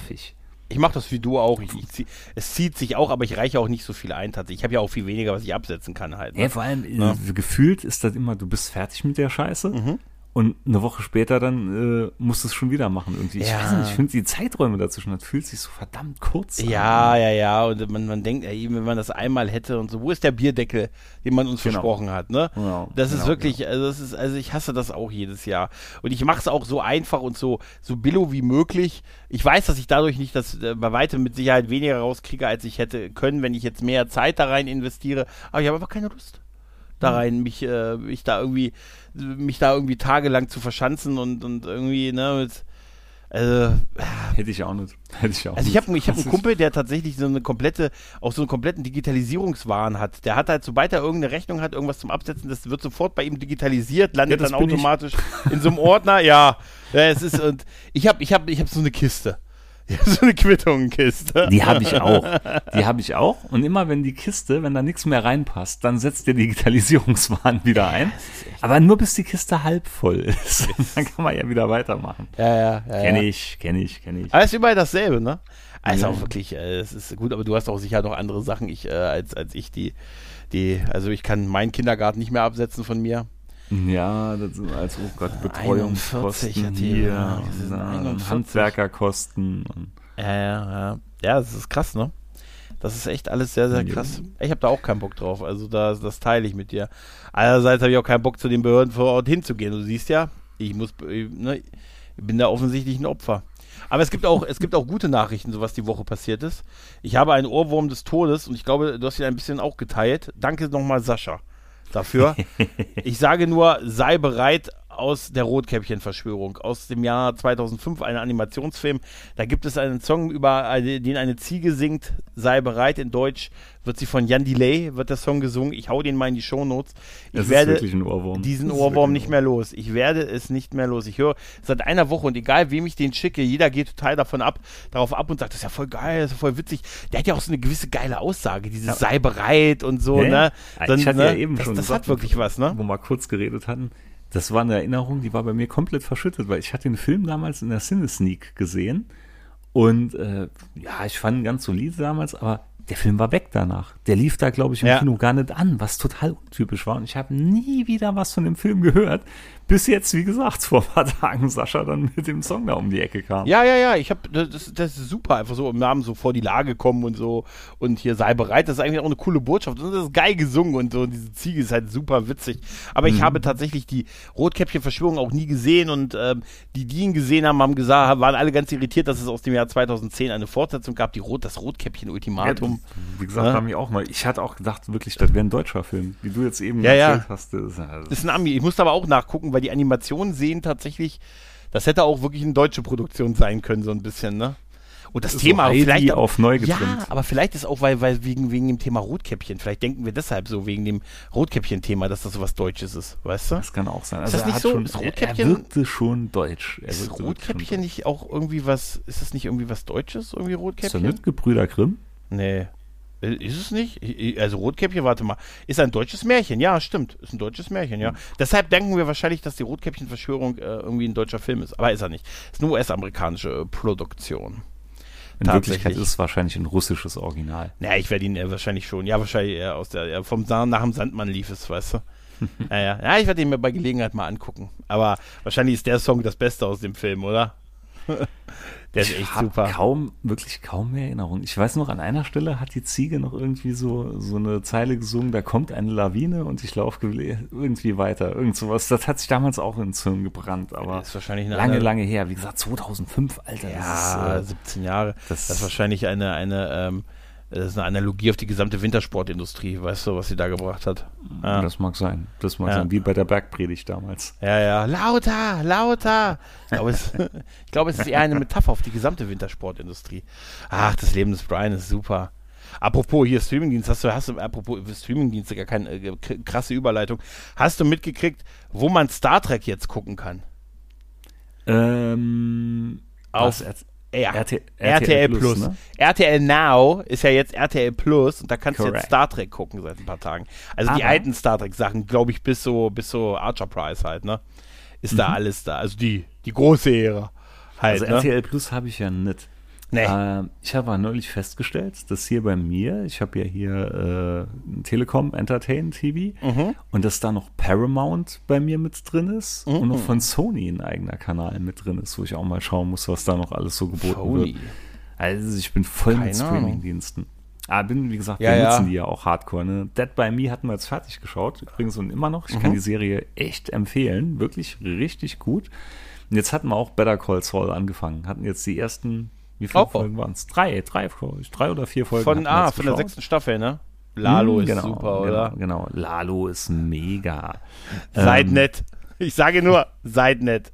Ich mache das wie du auch. Ich, ich zieh, es zieht sich auch, aber ich reiche auch nicht so viel ein. Tatsächlich. Ich habe ja auch viel weniger, was ich absetzen kann halt. Ne? Ja, vor allem Ja. äh, gefühlt ist das immer, du bist fertig mit der Scheiße Mhm. Und eine Woche später dann äh, musst du es schon wieder machen irgendwie. Ich Ja. weiß nicht, ich finde die Zeiträume dazwischen, das fühlt sich so verdammt kurz an. Ja, ja, ja. Und man, man denkt, ey, wenn man das einmal hätte und so, wo ist der Bierdeckel, den man uns Genau. versprochen hat, ne? Genau, das ist genau, wirklich, also das ist, also ich hasse das auch jedes Jahr. Und ich mache es auch so einfach und so, so billo wie möglich. Ich weiß, dass ich dadurch nicht das äh, bei weitem mit Sicherheit weniger rauskriege, als ich hätte können, wenn ich jetzt mehr Zeit da rein investiere. Aber ich habe einfach keine Lust. Da rein, mich, äh, mich da irgendwie, mich da irgendwie tagelang zu verschanzen und, und irgendwie, ne, mit, also, Hätte ich auch nicht. Hätte ich auch also ich habe ich hab einen Kumpel, der tatsächlich so eine komplette, auch so einen kompletten Digitalisierungswahn hat. Der hat halt, sobald er irgendeine Rechnung hat, irgendwas zum Absetzen, das wird sofort bei ihm digitalisiert, landet Ja, dann bin ich. automatisch in so einem Ordner. Ja, ja es ist und ich habe ich habe ich habe so eine Kiste. Ich habe so eine Quittungenkiste. Die habe ich auch. Die habe ich auch. Und immer wenn die Kiste, wenn da nichts mehr reinpasst, dann setzt der Digitalisierungswahn <laughs> wieder ein. Aber nur bis die Kiste halb voll ist. <laughs> dann kann man ja wieder weitermachen. Ja, ja, ja. Kenne ich, kenne ich, kenne ich. Aber es ist überall dasselbe, ne? Also Ja. auch wirklich, äh, es ist gut, aber du hast auch sicher noch andere Sachen ich, äh, als, als ich, die, die, also ich kann meinen Kindergarten nicht mehr absetzen von mir. Ja, das sind als, oh Gott, 41 Betreuungskosten hier, ja, 41. Handwerkerkosten. Ja, ja, ja. Ja, das ist krass, ne? Das ist echt alles sehr, sehr krass. Ich habe da auch keinen Bock drauf. Also da, das teile ich mit dir. Einerseits habe ich auch keinen Bock, zu den Behörden vor Ort hinzugehen. Du siehst ja, ich muss, ne, ich bin da offensichtlich ein Opfer. Aber es gibt auch, es gibt auch gute Nachrichten, so was die Woche passiert ist. Ich habe einen Ohrwurm des Todes und ich glaube, du hast ihn ein bisschen auch geteilt. Danke nochmal, Sascha, dafür. <laughs> ich sage nur, sei bereit, aus der Rotkäppchen-Verschwörung aus dem Jahr 2005, ein Animationsfilm. Da gibt es einen Song, über den eine Ziege singt, sei bereit in Deutsch, wird sie von Jan Delay, wird der Song gesungen. Ich hau den mal in die Shownotes. Ich werde diesen Ohrwurm nicht mehr los. Ich werde es nicht mehr los. Ich höre seit einer Woche und egal wem ich den schicke, jeder geht total davon ab, darauf ab und sagt, das ist ja voll geil, das ist ja voll witzig. Der hat ja auch so eine gewisse geile Aussage, dieses ja. sei bereit und so, ja, ne? Dann, ich hatte ne? ja eben das, schon das gesagt, hat wirklich was, ne? Wo wir kurz geredet hatten das war eine Erinnerung, die war bei mir komplett verschüttet, weil ich hatte den Film damals in der Cinesneak gesehen und äh, ja, ich fand ihn ganz solide damals, aber der Film war weg danach. Der lief da, glaube ich, im ja. Kino gar nicht an, was total untypisch war. Und ich habe nie wieder was von dem Film gehört, bis jetzt, wie gesagt, <laughs> vor ein paar Tagen Sascha dann mit dem Song da um die Ecke kam. Ja, ja, ja, ich habe, das, das ist super, einfach so im Namen so vor die Lage kommen und so und hier sei bereit, das ist eigentlich auch eine coole Botschaft und das ist geil gesungen und so, und diese Ziege ist halt super witzig. Aber mhm. ich habe tatsächlich die Rotkäppchen-Verschwörung auch nie gesehen und ähm, die, die ihn gesehen haben, haben gesagt, waren alle ganz irritiert, dass es aus dem Jahr 2010 eine Fortsetzung gab, die Rot, das Rotkäppchen-Ultimatum. Ja, wie gesagt, ja? haben wir auch mal, ich hatte auch gedacht, wirklich, das wäre ein deutscher Film, wie du jetzt eben ja, erzählt ja. hast. Das ist, das ist ein Ami, ich musste aber auch nachgucken, weil weil die Animationen sehen tatsächlich, das hätte auch wirklich eine deutsche Produktion sein können, so ein bisschen, ne? Und das, das Thema so vielleicht auf neu getrimmt. Ja, aber vielleicht ist auch weil, weil wegen, wegen dem Thema Rotkäppchen. Vielleicht denken wir deshalb so wegen dem Rotkäppchen-Thema, dass das so was Deutsches ist, weißt du? Das kann auch sein. Also ist das nicht so? Schon, ist Rotkäppchen, er wirkte schon deutsch. Er ist Rotkäppchen nicht auch irgendwie was? Ist das nicht irgendwie was Deutsches? Irgendwie Rotkäppchen? Ist das nicht Gebrüder Grimm? Nee. Äh, ist es nicht? Also Rotkäppchen, warte mal. Ist ein deutsches Märchen. Ja, stimmt. Ist ein deutsches Märchen, ja. Mhm. Deshalb denken wir wahrscheinlich, dass die Rotkäppchen-Verschwörung äh, irgendwie ein deutscher Film ist. Aber ist er nicht. Ist eine US-amerikanische äh, Produktion. In Wirklichkeit ist es wahrscheinlich ein russisches Original. Ja, ich werde ihn äh, wahrscheinlich schon. Ja, wahrscheinlich eher aus der, ja, vom nach dem Sandmann lief es, weißt du. <laughs> ja, ja. ja, ich werde ihn mir bei Gelegenheit mal angucken. Aber wahrscheinlich ist der Song das Beste aus dem Film, oder? <laughs> Der ist echt super. Kaum, wirklich kaum mehr Erinnerungen. Ich weiß noch, an einer Stelle hat die Ziege noch irgendwie so, so eine Zeile gesungen, da kommt eine Lawine und ich laufe irgendwie weiter. Irgend sowas. Das hat sich damals auch in Zungen gebrannt, aber das ist wahrscheinlich eine lange, lange her. Wie gesagt, 2005, Alter. Ja, ist, äh, 17 Jahre. Das, das ist wahrscheinlich eine, eine, ähm, das ist eine Analogie auf die gesamte Wintersportindustrie, weißt du, was sie da gebracht hat. Ja. Das mag sein. Das mag ja. sein, wie bei der Bergpredigt damals. Ja, ja. Lauter, lauter. Ich glaube, es, <laughs> ich glaube, es ist eher eine Metapher auf die gesamte Wintersportindustrie. Ach, das Leben des Brian ist super. Apropos hier Streamingdienst, hast du, hast du, apropos Streamingdienste, gar keine äh, krasse Überleitung. Hast du mitgekriegt, wo man Star Trek jetzt gucken kann? Ähm, auf, was, ja, RT, RTL, Plus. Plus. Ne? RTL Now ist ja jetzt RTL Plus und da kannst Correct. du jetzt Star Trek gucken seit ein paar Tagen. Also Aber die alten Star Trek Sachen, glaube ich, bis so bis so Archer Price halt, ne? Ist mhm. da alles da. Also die die große Ära halt. Also ne? RTL Plus habe ich ja nicht. Nee. Äh, ich habe neulich festgestellt, dass hier bei mir, ich habe ja hier äh, Telekom Entertain TV mhm. und dass da noch Paramount bei mir mit drin ist mhm. und noch von Sony ein eigener Kanal mit drin ist, wo ich auch mal schauen muss, was da noch alles so geboten Sony. wird. Also ich bin voll Keine mit Streaming-Diensten. Ah, bin, wie gesagt, ja, wir ja. nutzen die ja auch hardcore. Ne? Dead by Me hatten wir jetzt fertig geschaut, übrigens und immer noch. Ich mhm. kann die Serie echt empfehlen, wirklich richtig gut. Und jetzt hatten wir auch Better Call Saul angefangen, hatten jetzt die ersten wie viele oh. Folgen waren es? Drei, drei, drei oder vier Folgen. Von, ah, von der sechsten Staffel, ne? Lalo hm, ist genau, super, oder? Genau, genau, Lalo ist mega. Seid ähm, nett. Ich sage nur, seid nett.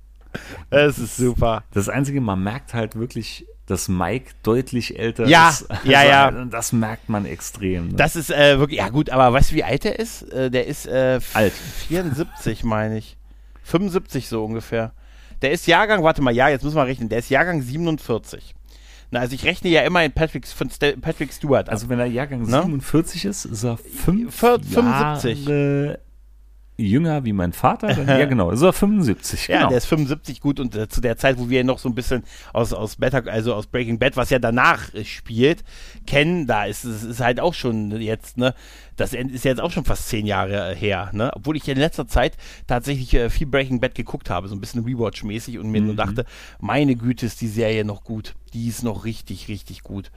Es ist super. Das Einzige, man merkt halt wirklich, dass Mike deutlich älter ja, ist. Also, ja, ja. Das merkt man extrem. Ne? Das ist äh, wirklich, ja gut, aber weißt du, wie alt er ist? Äh, der ist äh, alt. 74, meine ich. 75 so ungefähr. Der ist Jahrgang, warte mal, ja, jetzt muss man rechnen, der ist Jahrgang 47. Na, also ich rechne ja immer in Patrick, von St Patrick Stewart ab. Also wenn er Jahrgang ne? 47 ist, ist er 5 75. Jahre jünger wie mein Vater. Dann, <laughs> ja, genau, ist er 75. Genau. Ja, der ist 75 gut und äh, zu der Zeit, wo wir noch so ein bisschen aus, aus Better, also aus Breaking Bad, was ja danach äh, spielt, kennen, da ist es ist halt auch schon jetzt, ne, das ist jetzt auch schon fast zehn Jahre äh, her, ne, obwohl ich in letzter Zeit tatsächlich äh, viel Breaking Bad geguckt habe, so ein bisschen Rewatch-mäßig und mir mhm. nur dachte, meine Güte, ist die Serie noch gut. Die ist noch richtig, richtig gut.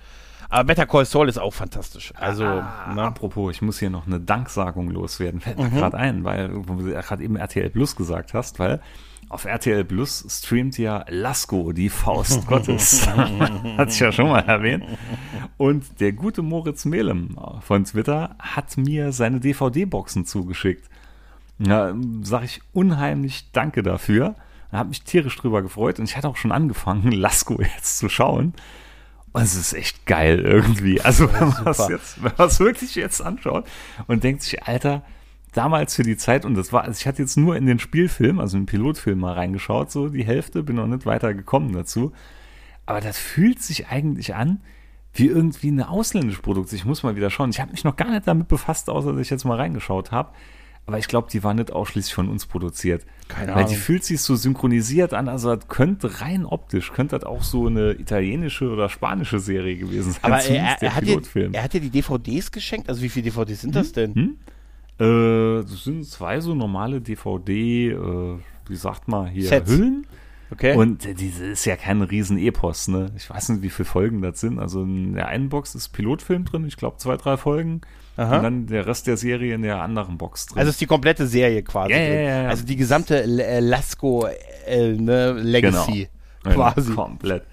Aber Better Call Saul ist auch fantastisch. Also, ah, ne? apropos, ich muss hier noch eine Danksagung loswerden. <laughs> Fällt mir mhm. gerade ein, weil du gerade eben RTL Plus gesagt hast, weil auf RTL Plus streamt ja Lasko, die Faust <laughs> Gottes. <laughs> Hat sich ja schon mal erwähnt. Und der gute Moritz Melem von Twitter hat mir seine DVD-Boxen zugeschickt. Ja, sag ich unheimlich Danke dafür. Da habe mich tierisch drüber gefreut und ich hatte auch schon angefangen, Lasko jetzt zu schauen. Und es ist echt geil irgendwie. Also wenn man es jetzt, wenn man es wirklich jetzt anschaut und denkt sich, Alter, damals für die Zeit, und das war, also ich hatte jetzt nur in den Spielfilm, also in den Pilotfilm mal reingeschaut, so die Hälfte, bin noch nicht weiter gekommen dazu. Aber das fühlt sich eigentlich an wie irgendwie eine ausländische Produktion. Ich muss mal wieder schauen. Ich habe mich noch gar nicht damit befasst, außer dass ich jetzt mal reingeschaut habe. Aber ich glaube, die war nicht ausschließlich von uns produziert. Keine Weil Ahnung. die fühlt sich so synchronisiert an. Also das könnte rein optisch, könnte das auch so eine italienische oder spanische Serie gewesen sein. Aber <laughs> er, er, hat dir, er hat dir die DVDs geschenkt? Also wie viele DVDs sind hm? das denn? Hm? Äh, das sind zwei so normale DVD, äh, wie sagt man hier, Sets. Hüllen. Okay. Und äh, diese ist ja kein Riesen-Epos, ne? Ich weiß nicht, wie viele Folgen das sind. Also in der einen Box ist Pilotfilm drin, ich glaube zwei, drei Folgen. Aha. Und dann der Rest der Serie in der anderen Box drin. Also ist die komplette Serie quasi drin. Ja, ja, also die gesamte äh, Lasco äh, ne, Legacy genau. quasi. komplett.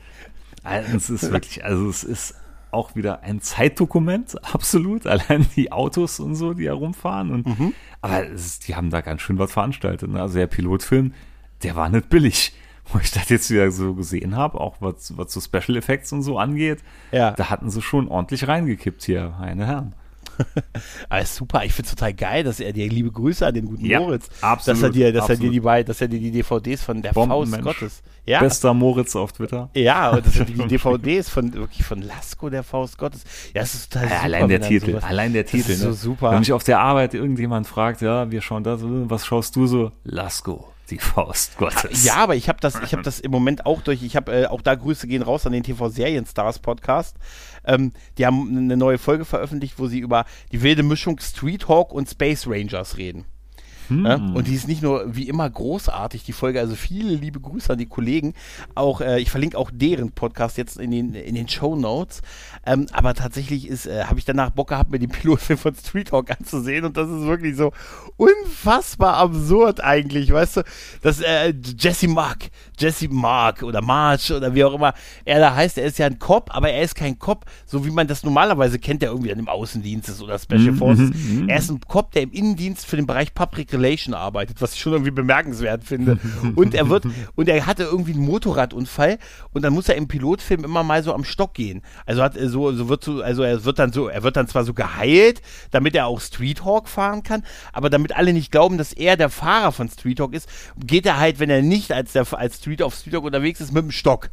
Also es ist wirklich, also es ist auch wieder ein Zeitdokument, <laughs> absolut. Allein die Autos und so, die herumfahren. Und, mhm. Aber ist, die haben da ganz schön was veranstaltet. Ne? Also der Pilotfilm, der war nicht billig. <laughs> Wo ich das jetzt wieder so gesehen habe, auch was, was so Special Effects und so angeht, ja. da hatten sie schon ordentlich reingekippt hier, meine Herren. <laughs> Alles super. Ich finde es total geil, dass er dir liebe Grüße an den guten ja, Moritz, absolut, dass er dir, dass absolut. er dir die beiden, dass er dir die DVDs von der Faust Gottes, ja, bester Moritz auf Twitter. Ja, und dass er die <laughs> DVDs von wirklich von Lasko der Faust Gottes. Ja, das ist total ja, super. Allein der Titel, sowas, allein der Titel. Das ist so ne? super. Wenn mich auf der Arbeit irgendjemand fragt, ja, wir schauen das, was schaust du so? Lasko die Faust Gottes. Ja, aber ich habe das, ich habe <laughs> das im Moment auch durch. Ich habe äh, auch da Grüße gehen raus an den TV Serien Stars Podcast. Ähm, die haben eine neue Folge veröffentlicht, wo sie über die wilde Mischung Street Hawk und Space Rangers reden. Hm. Ja? Und die ist nicht nur wie immer großartig, die Folge, also viele liebe Grüße an die Kollegen. Auch, äh, ich verlinke auch deren Podcast jetzt in den, in den Show Notes. Ähm, aber tatsächlich ist, äh, habe ich danach Bock gehabt, mir den Pilotfilm von Street Hawk anzusehen und das ist wirklich so unfassbar absurd eigentlich, weißt du, dass äh, Jesse Mark, Jesse Mark oder March oder wie auch immer er da heißt, er ist ja ein Cop, aber er ist kein Cop, so wie man das normalerweise kennt, der irgendwie an dem Außendienst ist oder Special mhm, Forces. Mhm, er ist ein Cop, der im Innendienst für den Bereich Public Relation arbeitet, was ich schon irgendwie bemerkenswert finde. und er wird, <laughs> und er hatte irgendwie einen Motorradunfall und dann muss er im Pilotfilm immer mal so am Stock gehen. Also hat so, so wird so, also er wird dann so, er wird dann zwar so geheilt, damit er auch Street Hawk fahren kann, aber damit alle nicht glauben, dass er der Fahrer von Street Hawk ist, geht er halt, wenn er nicht als der als Street of Street Hawk unterwegs ist, mit dem Stock.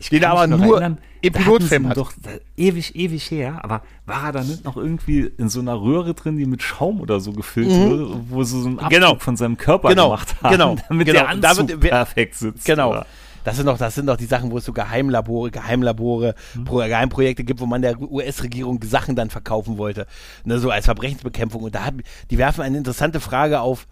Ich den aber nur erinnern, im Pilotfilm hat. Doch ewig, ewig her, aber war er da nicht noch irgendwie in so einer Röhre drin, die mit Schaum oder so gefüllt mhm. wurde, wo sie so einen Abdruck genau. von seinem Körper genau. gemacht haben, genau. <laughs> damit genau. der Anzug wird, perfekt sitzt. Genau. Oder? Das sind doch, das sind doch die Sachen, wo es so Geheimlabore, Geheimlabore, mhm. Geheimprojekte gibt, wo man der US-Regierung Sachen dann verkaufen wollte. Ne, so als Verbrechensbekämpfung. Und da hat, die werfen eine interessante Frage auf.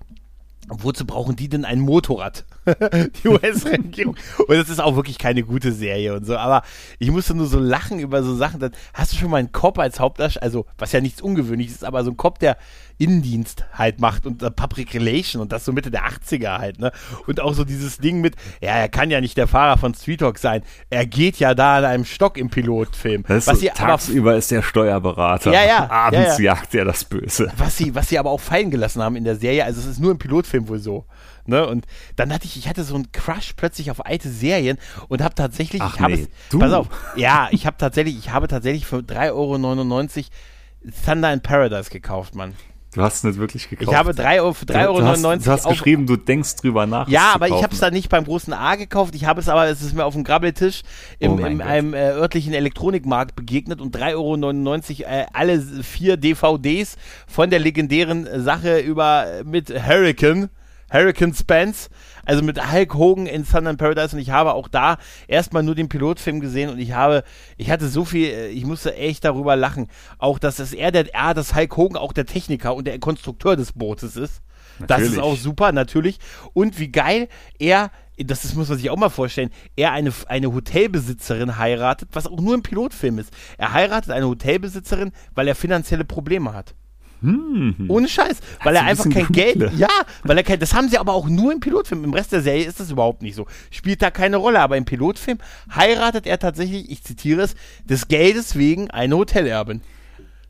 Wozu brauchen die denn ein Motorrad? <laughs> die US-Regierung. Und das ist auch wirklich keine gute Serie und so. Aber ich musste nur so lachen über so Sachen. Dann hast du schon mal einen Cop als Hauptdarsteller, also was ja nichts Ungewöhnliches ist, aber so ein Cop, der Innendienst halt macht und uh, Public Relation und das so Mitte der 80er halt, ne? Und auch so dieses Ding mit, ja, er kann ja nicht der Fahrer von Street Talk sein. Er geht ja da an einem Stock im Pilotfilm. Was so, tagsüber ist der Steuerberater. Ja, ja. Abends ja, ja. jagt er das Böse. Was sie, was sie aber auch fallen gelassen haben in der Serie, also es ist nur im Pilotfilm wohl so. Ne? Und dann hatte ich, ich hatte so einen Crush plötzlich auf alte Serien und habe tatsächlich, Ach ich habe nee, es, pass auf, ja, ich habe tatsächlich, ich habe tatsächlich für 3,99 Euro Thunder in Paradise gekauft, Mann. Du hast es nicht wirklich gekauft. Ich habe 3 Euro, 3,99 Euro. Du hast, du hast geschrieben, du denkst drüber nach. Ja, aber ich habe es dann nicht beim großen A gekauft. Ich habe es aber, es ist mir auf dem Grabbeltisch im, oh in einem äh, örtlichen Elektronikmarkt begegnet und 3,99 Euro äh, alle vier DVDs von der legendären Sache über äh, mit Hurricane Hurricane Spence, also mit Hulk Hogan in Thunder in Paradise und ich habe auch da erstmal nur den Pilotfilm gesehen und ich habe, ich hatte so viel, äh, ich musste echt darüber lachen, auch dass es er der, er, dass Hulk Hogan auch der Techniker und der Konstrukteur des Bootes ist. Natürlich. Das ist auch super, natürlich. Und wie geil er das, das, muss man sich auch mal vorstellen, er eine, eine Hotelbesitzerin heiratet, was auch nur im Pilotfilm ist. Er heiratet eine Hotelbesitzerin, weil er finanzielle Probleme hat. Hm. Ohne Scheiß. Weil er einfach kein Geld. Ja, weil er kein. Das haben sie aber auch nur im Pilotfilm. Im Rest der Serie ist das überhaupt nicht so. Spielt da keine Rolle. Aber im Pilotfilm heiratet er tatsächlich, ich zitiere es, des Geldes wegen eine Hotelerbin.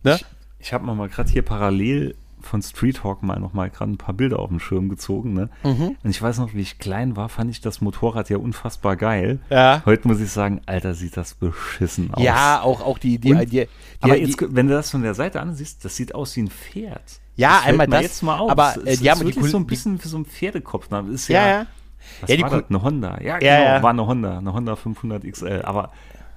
Ne? Ich, ich habe mal gerade hier parallel von Street Hawk mal noch mal gerade ein paar Bilder auf den Schirm gezogen. Ne? Mhm. Und ich weiß noch, wie ich klein war, fand ich das Motorrad ja unfassbar geil. Ja. Heute muss ich sagen, Alter, sieht das beschissen aus. Ja, auch, auch die, die, die, die Aber die, jetzt, wenn du das von der Seite ansiehst, das sieht aus wie ein Pferd. Ja, das einmal das. Jetzt mal auf. Aber äh, ja, aber die so ein bisschen für so ein Pferdekopf. Ne? Ist ja, ja. Was ja, war das? Eine Honda. Ja, genau, ja, war eine Honda. Eine Honda 500 XL. Aber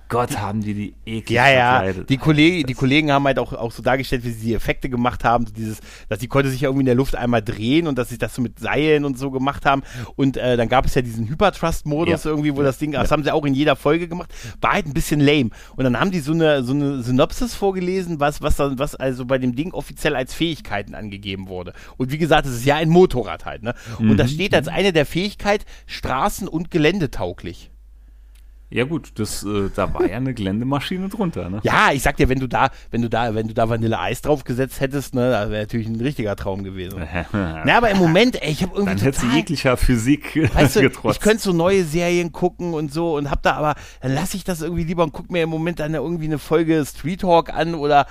Gott, haben die die eklig Ja, ja. Die, Kollegen, die Kollegen haben halt auch, auch so dargestellt, wie sie die Effekte gemacht haben. Dieses, dass die konnte sich ja irgendwie in der Luft einmal drehen und dass sie das so mit Seilen und so gemacht haben. Und äh, dann gab es ja diesen Hypertrust-Modus ja. irgendwie, wo das Ding, das haben sie auch in jeder Folge gemacht. War halt ein bisschen lame. Und dann haben die so eine, so eine Synopsis vorgelesen, was, was dann, was also bei dem Ding offiziell als Fähigkeiten angegeben wurde. Und wie gesagt, es ist ja ein Motorrad halt, ne? Und mhm. da steht als eine der Fähigkeit Straßen- und Geländetauglich. Ja gut, das, äh, da war ja eine Geländemaschine drunter, ne? Ja, ich sag dir, wenn du da, wenn du da, wenn du da Vanilleeis draufgesetzt hättest, ne, das wäre natürlich ein richtiger Traum gewesen. <laughs> Na, aber im Moment, ey, ich habe irgendwie Dann hättest du jeglicher Physik weißt du, getrotzt. Ich könnte so neue Serien gucken und so und hab da aber, dann lasse ich das irgendwie lieber und guck mir im Moment dann irgendwie eine Folge Street Hawk an oder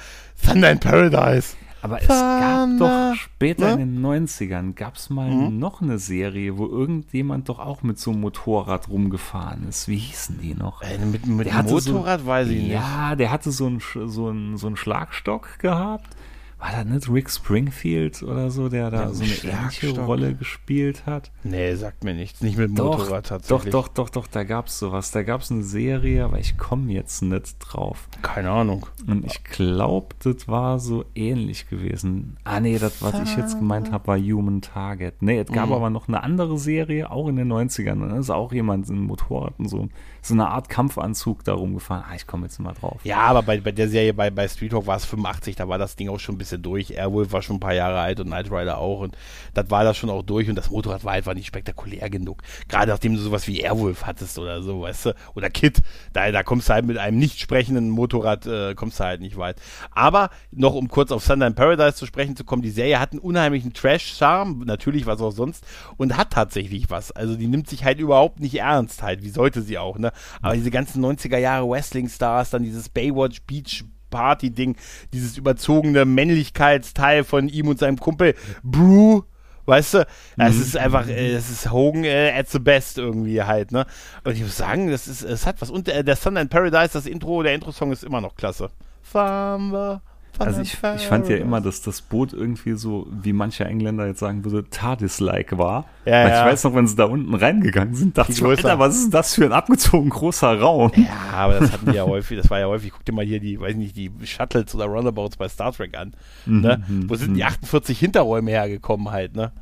Thunder in Paradise. Aber es gab doch später ne? in den 90ern gab es mal mhm. noch eine Serie, wo irgendjemand doch auch mit so einem Motorrad rumgefahren ist. Wie hießen die noch? Äh, mit mit dem Motorrad so, weiß ich nicht. Ja, der hatte so einen so einen, so einen Schlagstock gehabt war da nicht Rick Springfield oder so, der da der so eine ähnliche Rolle gespielt hat? Nee, sagt mir nichts. Nicht mit dem doch, Motorrad tatsächlich. Doch, doch, doch, doch, da gab es sowas. Da gab es eine Serie, aber ich komme jetzt nicht drauf. Keine Ahnung. Und ich glaube, das war so ähnlich gewesen. Ah, nee, das, was ich jetzt gemeint habe, war Human Target. Nee, es gab mhm. aber noch eine andere Serie, auch in den 90ern. Da ist auch jemand in Motorrad und so so eine Art Kampfanzug da rumgefahren. Ah, ich komme jetzt mal drauf. Ja, aber bei, bei der Serie bei, bei Street Hawk war es 85, da war das Ding auch schon ein bisschen durch. Airwolf war schon ein paar Jahre alt und Knight Rider auch und das war das schon auch durch und das Motorrad war einfach nicht spektakulär genug. Gerade nachdem du sowas wie Airwolf hattest oder so, weißt du, oder Kit, da, da kommst du halt mit einem nicht sprechenden Motorrad, äh, kommst du halt nicht weit. Aber noch um kurz auf Thunder in Paradise zu sprechen zu kommen, die Serie hat einen unheimlichen Trash-Charme, natürlich was auch sonst, und hat tatsächlich was. Also die nimmt sich halt überhaupt nicht ernst halt, wie sollte sie auch, ne? Aber diese ganzen 90er Jahre Wrestling-Stars, dann dieses Baywatch Beach Party-Ding, dieses überzogene Männlichkeitsteil von ihm und seinem Kumpel Brew, weißt du? Es mhm. ist einfach, äh, es ist Hogan äh, at the best irgendwie halt, ne? Und ich muss sagen, das ist, es hat was. Und äh, der Thunder in Paradise, das Intro, der Intro-Song ist immer noch klasse. Wir also ich, ich fand ja immer, dass das Boot irgendwie so, wie manche Engländer jetzt sagen würde, TARDIS-like war. Ja, Weil ja. Ich weiß noch, wenn sie da unten reingegangen sind, dachte ich, Alter, was ist das für ein abgezogen großer Raum? Ja, aber das hatten die ja häufig, das war ja häufig, guck dir mal hier die, weiß nicht, die Shuttles oder Runabouts bei Star Trek an. Mhm, ne? Wo sind die 48 mhm. Hinterräume hergekommen halt, ne?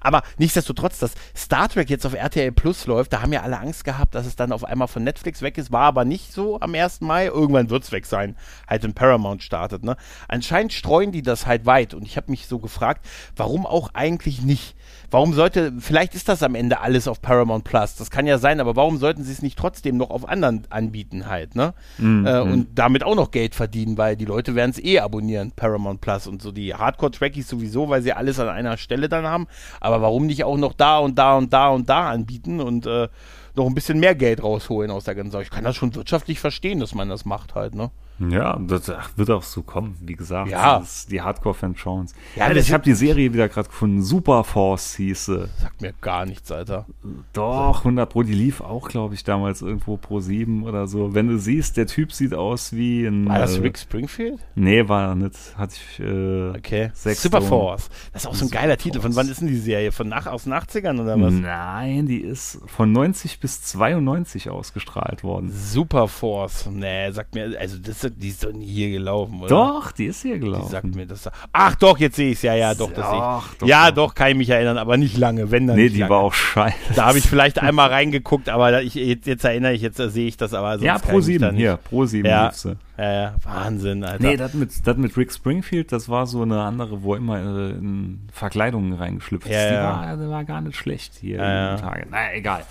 Aber nichtsdestotrotz, dass Star Trek jetzt auf RTL Plus läuft, da haben ja alle Angst gehabt, dass es dann auf einmal von Netflix weg ist. War aber nicht so am 1. Mai. Irgendwann wird es weg sein. Halt wenn Paramount startet. Ne? Anscheinend streuen die das halt weit. Und ich habe mich so gefragt, warum auch eigentlich nicht? Warum sollte, vielleicht ist das am Ende alles auf Paramount Plus, das kann ja sein, aber warum sollten sie es nicht trotzdem noch auf anderen anbieten halt, ne? Mm, äh. Und damit auch noch Geld verdienen, weil die Leute werden es eh abonnieren, Paramount Plus und so. Die Hardcore-Trackies sowieso, weil sie alles an einer Stelle dann haben. Aber warum nicht auch noch da und da und da und da anbieten und äh, noch ein bisschen mehr Geld rausholen aus der ganzen Sache? Ich kann das schon wirtschaftlich verstehen, dass man das macht halt, ne? Ja, das wird auch so kommen, wie gesagt. Ja. die Hardcore-Fans schauen Ja, ja ich habe die Serie wieder gerade gefunden. Super Force hieße. Sagt mir gar nichts, Alter. Doch, 100 Pro, die lief auch, glaube ich, damals irgendwo Pro 7 oder so. Wenn du siehst, der Typ sieht aus wie ein. War das äh, Rick Springfield? Nee, war er nicht. Hatte ich. Äh, okay. Super Force. Das ist auch so ein geiler. Titel. Von wann ist denn die Serie? Von nach, aus den 80ern oder was? Nein, die ist von 90 bis 92 ausgestrahlt worden. Super Force. Nee, sagt mir, also das, die ist doch nie hier gelaufen, oder? Doch, die ist hier gelaufen. Die sagt mir das. Ach doch, jetzt sehe ich es. Ja, ja, doch, das Ach, sehe ich. ja, doch. doch, kann ich mich erinnern, aber nicht lange, wenn dann Nee, die lange. war auch scheiße. Da habe ich vielleicht <laughs> einmal reingeguckt, aber ich, jetzt, jetzt erinnere ich, jetzt sehe ich das aber. Ja, Pro 7, hier, Pro 7 ja. ja, ja, Wahnsinn, Alter. Nee, das mit, das mit Rick Springfield, das war so eine andere, wo er immer äh, in Verkleidungen reingeschlüpft ist. Ja, die, ja. War, die war gar nicht schlecht hier Ja, in den Tage. Naja, egal.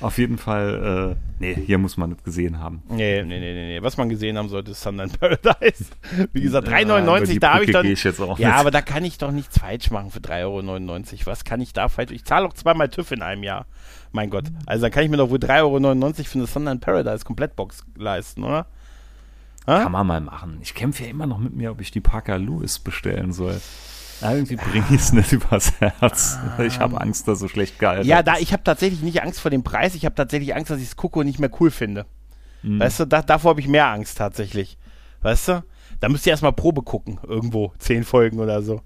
Auf jeden Fall, äh, nee, hier muss man das gesehen haben. Nee, nee, nee, nee, nee. Was man gesehen haben sollte, ist Sundown Paradise. Wie gesagt, Ja, über 3,99, die da habe ich dann. ich jetzt auch ja, nicht. aber da kann ich doch nichts falsch machen für 3,99 Euro. Was kann ich da falsch? Ich zahle auch zweimal TÜV in einem Jahr. Mein Gott. Also dann kann ich mir doch wohl 3,99 Euro für eine Sundown Paradise Komplettbox leisten, oder? Ha? Kann man mal machen. Ich kämpfe ja immer noch mit mir, ob ich die Parker Lewis bestellen soll. Ja, irgendwie bringe ich es nicht übers Herz. Ich habe Angst, dass so schlecht gealtert Ja, da, ich habe tatsächlich nicht Angst vor dem Preis. Ich habe tatsächlich Angst, dass ich es gucke und nicht mehr cool finde. Mhm. Weißt du, da, davor habe ich mehr Angst tatsächlich. Weißt du? Da müsst ihr erstmal Probe gucken, irgendwo. Zehn Folgen oder so.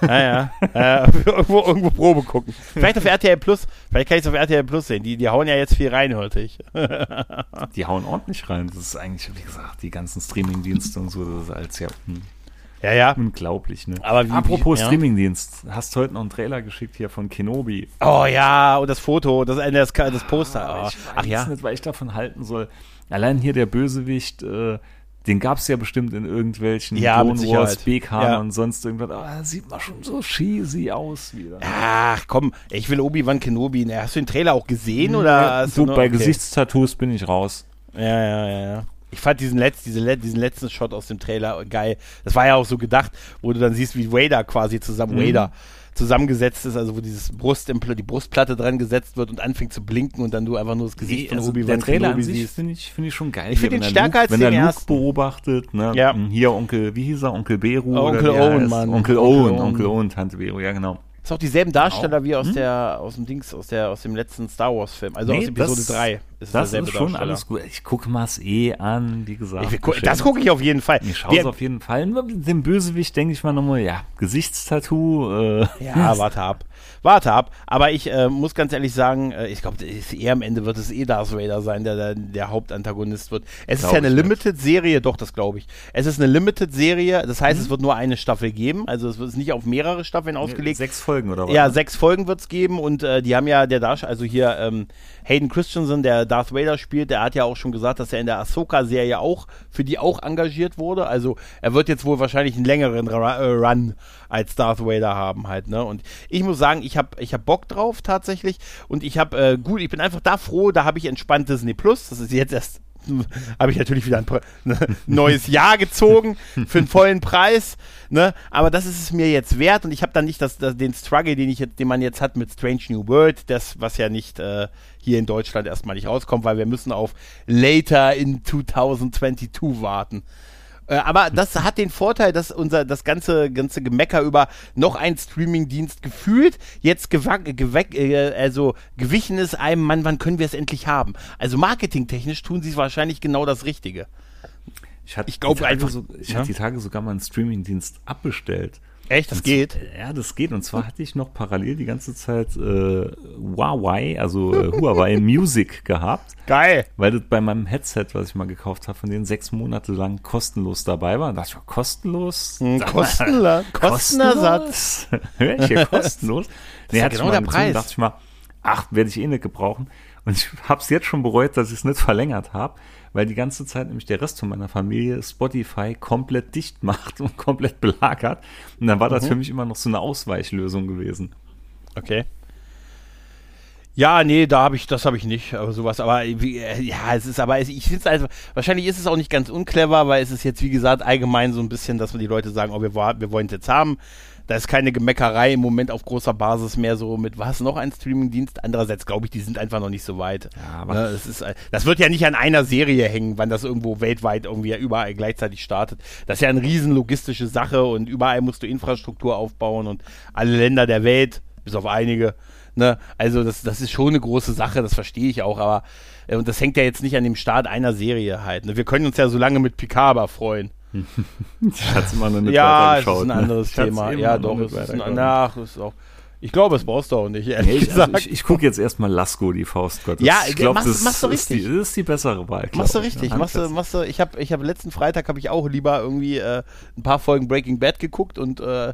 Naja, <laughs> äh, <laughs> irgendwo, irgendwo Probe gucken. Vielleicht auf RTL Plus. Vielleicht kann ich es auf RTL Plus sehen. Die, die hauen ja jetzt viel rein, hörte ich. <laughs> Die hauen ordentlich rein. Das ist eigentlich, wie gesagt, die ganzen Streamingdienste und so, das ist alles ja hm, Ja, ja. unglaublich, ne? Aber wie- Apropos ja. Streamingdienst, hast heute noch einen Trailer geschickt hier von Kenobi. Oh ja, und das Foto, das, äh, das, das Poster. Oh. ich weiß Ach ja. nicht, was ich davon halten soll. Allein hier der Bösewicht, äh, den gab es ja bestimmt in irgendwelchen Ja, Clone Wars, Sicherheit. BK Ja. und sonst irgendwas. Aber sieht mal schon so cheesy aus wieder. Ach komm, ich will Obi-Wan Kenobi. Na, Hast du den Trailer auch gesehen? oder Ja, du, nur- bei okay. Gesichtstattoos bin ich raus. Ja, ja, ja, ja. Ich fand diesen, Letz-, diese, diesen letzten Shot aus dem Trailer geil. Das war ja auch so gedacht, wo du dann siehst, wie Vader quasi zusammen, Mhm. Vader zusammengesetzt ist, also wo dieses Brustimpl die Brustplatte dran gesetzt wird und anfängt zu blinken und dann du einfach nur das Gesicht Nee, von also Obi-Wan Kenobi siehst. finde ich, find ich schon geil. Ich find Hier, den wenn er stärker Luke, als Wenn den er Luke ersten. beobachtet, ne? Ja. Hier Onkel, wie hieß er? Onkel Beru? Oh, Onkel Owen? Mann. Onkel Onkel Owen, Owen. Onkel Owen, Tante Beru, ja genau. Ist auch dieselben Darsteller wie aus Hm? der aus dem Dings, aus der aus dem letzten Star Wars Film, also Nee, aus Episode das- 3. Ist Das ist schon alles gut. Ich gucke mal es eh an, wie gesagt. Ich geschenkt. das gucke ich auf jeden Fall. Ich schaue es auf jeden Fall. Dem Bösewicht denke ich mal nochmal, ja, Gesichtstattoo, äh, Ja, <laughs> warte ab. Warte ab. Aber ich äh, muss ganz ehrlich sagen, äh, ich glaube, eher am Ende wird es eh Darth Vader sein, der der, der Hauptantagonist wird. Es Glaub ist ja eine ich. Limited-Serie, doch, das glaube ich. Es ist eine Limited-Serie, das heißt, Mhm. es wird nur eine Staffel geben. Also es wird nicht auf mehrere Staffeln ausgelegt. sechs Folgen oder was? Ja, ne? sechs Folgen wird es geben und äh, die haben ja der Darsteller, also hier ähm, Hayden Christensen, der Darth Vader spielt, der hat ja auch schon gesagt, dass er in der Ahsoka-Serie auch für die auch engagiert wurde. Also er wird jetzt wohl wahrscheinlich einen längeren äh, Run als Darth Vader haben halt. Ne? Und ich muss sagen, ich habe ich hab Bock drauf tatsächlich und ich habe äh, gut, ich bin einfach da froh, da habe ich entspannt Disney Plus. Das ist jetzt erst <laughs> habe ich natürlich wieder ein <laughs> ne, neues Jahr gezogen <laughs> für einen vollen Preis, ne? Aber das ist es mir jetzt wert und ich habe dann nicht das, das, den Struggle, den ich jetzt, den man jetzt hat mit Strange New World, das was ja nicht äh, hier in Deutschland erstmal nicht rauskommt, weil wir müssen auf later in 2022 warten. Äh, aber das hat den Vorteil, dass unser das ganze ganze Gemecker über noch ein Streamingdienst gefühlt jetzt äh, also gewichen ist einem Mann, wann können wir es endlich haben? Also marketingtechnisch tun sie wahrscheinlich genau das Richtige. Ich, hatte Ich glaub einfach- so, ich Ja? hatte die Tage sogar mal einen Streamingdienst abbestellt. Echt, das Und geht? Ja, das geht. Und zwar hatte ich noch parallel die ganze Zeit äh, Huawei, also äh, <laughs> Huawei Music gehabt, Geil. weil das bei meinem Headset, was ich mal gekauft habe, von denen sechs Monate lang kostenlos dabei war. Da dachte ich, mir, kostenlos? Hm, mal, <laughs> Kostenersatz. <laughs> Hör ich hier kostenlos? nee, ja genau mal der Preis. dachte ich mal, ach, werde ich eh nicht gebrauchen. Und ich habe es jetzt schon bereut, dass ich es nicht verlängert habe, weil die ganze Zeit nämlich der Rest von meiner Familie Spotify komplett dicht macht <laughs> und komplett belagert. Und dann war das Mhm. für mich immer noch so eine Ausweichlösung gewesen. Okay. Ja, nee, da habe ich, das habe ich nicht, aber sowas. Aber wie, äh, ja, es ist, aber ich finde es also, wahrscheinlich ist es auch nicht ganz unclever, weil es ist jetzt, wie gesagt, allgemein so ein bisschen, dass die Leute sagen, oh, wir, wir wollen es jetzt haben. Da ist keine Gemeckerei im Moment auf großer Basis mehr so mit, was, noch ein Streamingdienst? Andererseits glaube ich, die sind einfach noch nicht so weit. Ja, aber- ne, es ist, äh, das wird ja nicht an einer Serie hängen, wann das irgendwo weltweit irgendwie überall gleichzeitig startet. Das ist ja eine riesen logistische Sache und überall musst du Infrastruktur aufbauen und alle Länder der Welt, bis auf einige, ne, also das, das ist schon eine große Sache, das verstehe ich auch, aber äh, und das hängt ja jetzt nicht an dem Start einer Serie halt. Ne? Wir können uns ja so lange mit Picard aber freuen. Ich hatte es immer noch nicht ja, es weitergeschaut, ist ein ne? anderes hat's Thema. Ja, doch, es ist ein, ach, ist auch. Ich glaube, es brauchst du auch nicht, ehrlich Nee, ich, gesagt. also ich, ich gucke jetzt erstmal Lasko, die Faust Gottes. Ja, ich glaube, machst- das, machst du ist die, richtig. das ist die bessere Wahl. Machst du ich, richtig, ne? machst du, machst du, ich habe ich hab letzten Freitag habe ich auch lieber irgendwie äh, ein paar Folgen Breaking Bad geguckt und äh,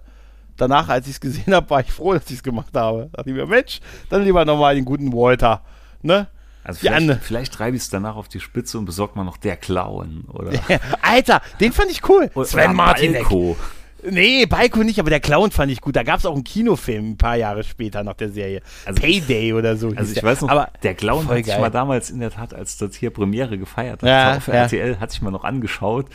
danach, als ich es gesehen habe, war ich froh, dass ich es gemacht habe. Da dachte ich mir, Mensch, dann lieber nochmal den guten Walter, ne? Also vielleicht, vielleicht treibe ich es danach auf die Spitze und besorgt mal noch der Clown, oder? <laughs> Alter, den fand ich cool. Sven Martin. Balko. Nee, Balko nicht, aber der Clown fand ich gut. Da gab es auch einen Kinofilm ein paar Jahre später nach der Serie. Also Payday oder so. Also ich der. weiß noch, aber der Clown hat sich mal damals in der Tat, als das hier Premiere gefeiert hat, ja, auf ja. RTL, hat sich mal noch angeschaut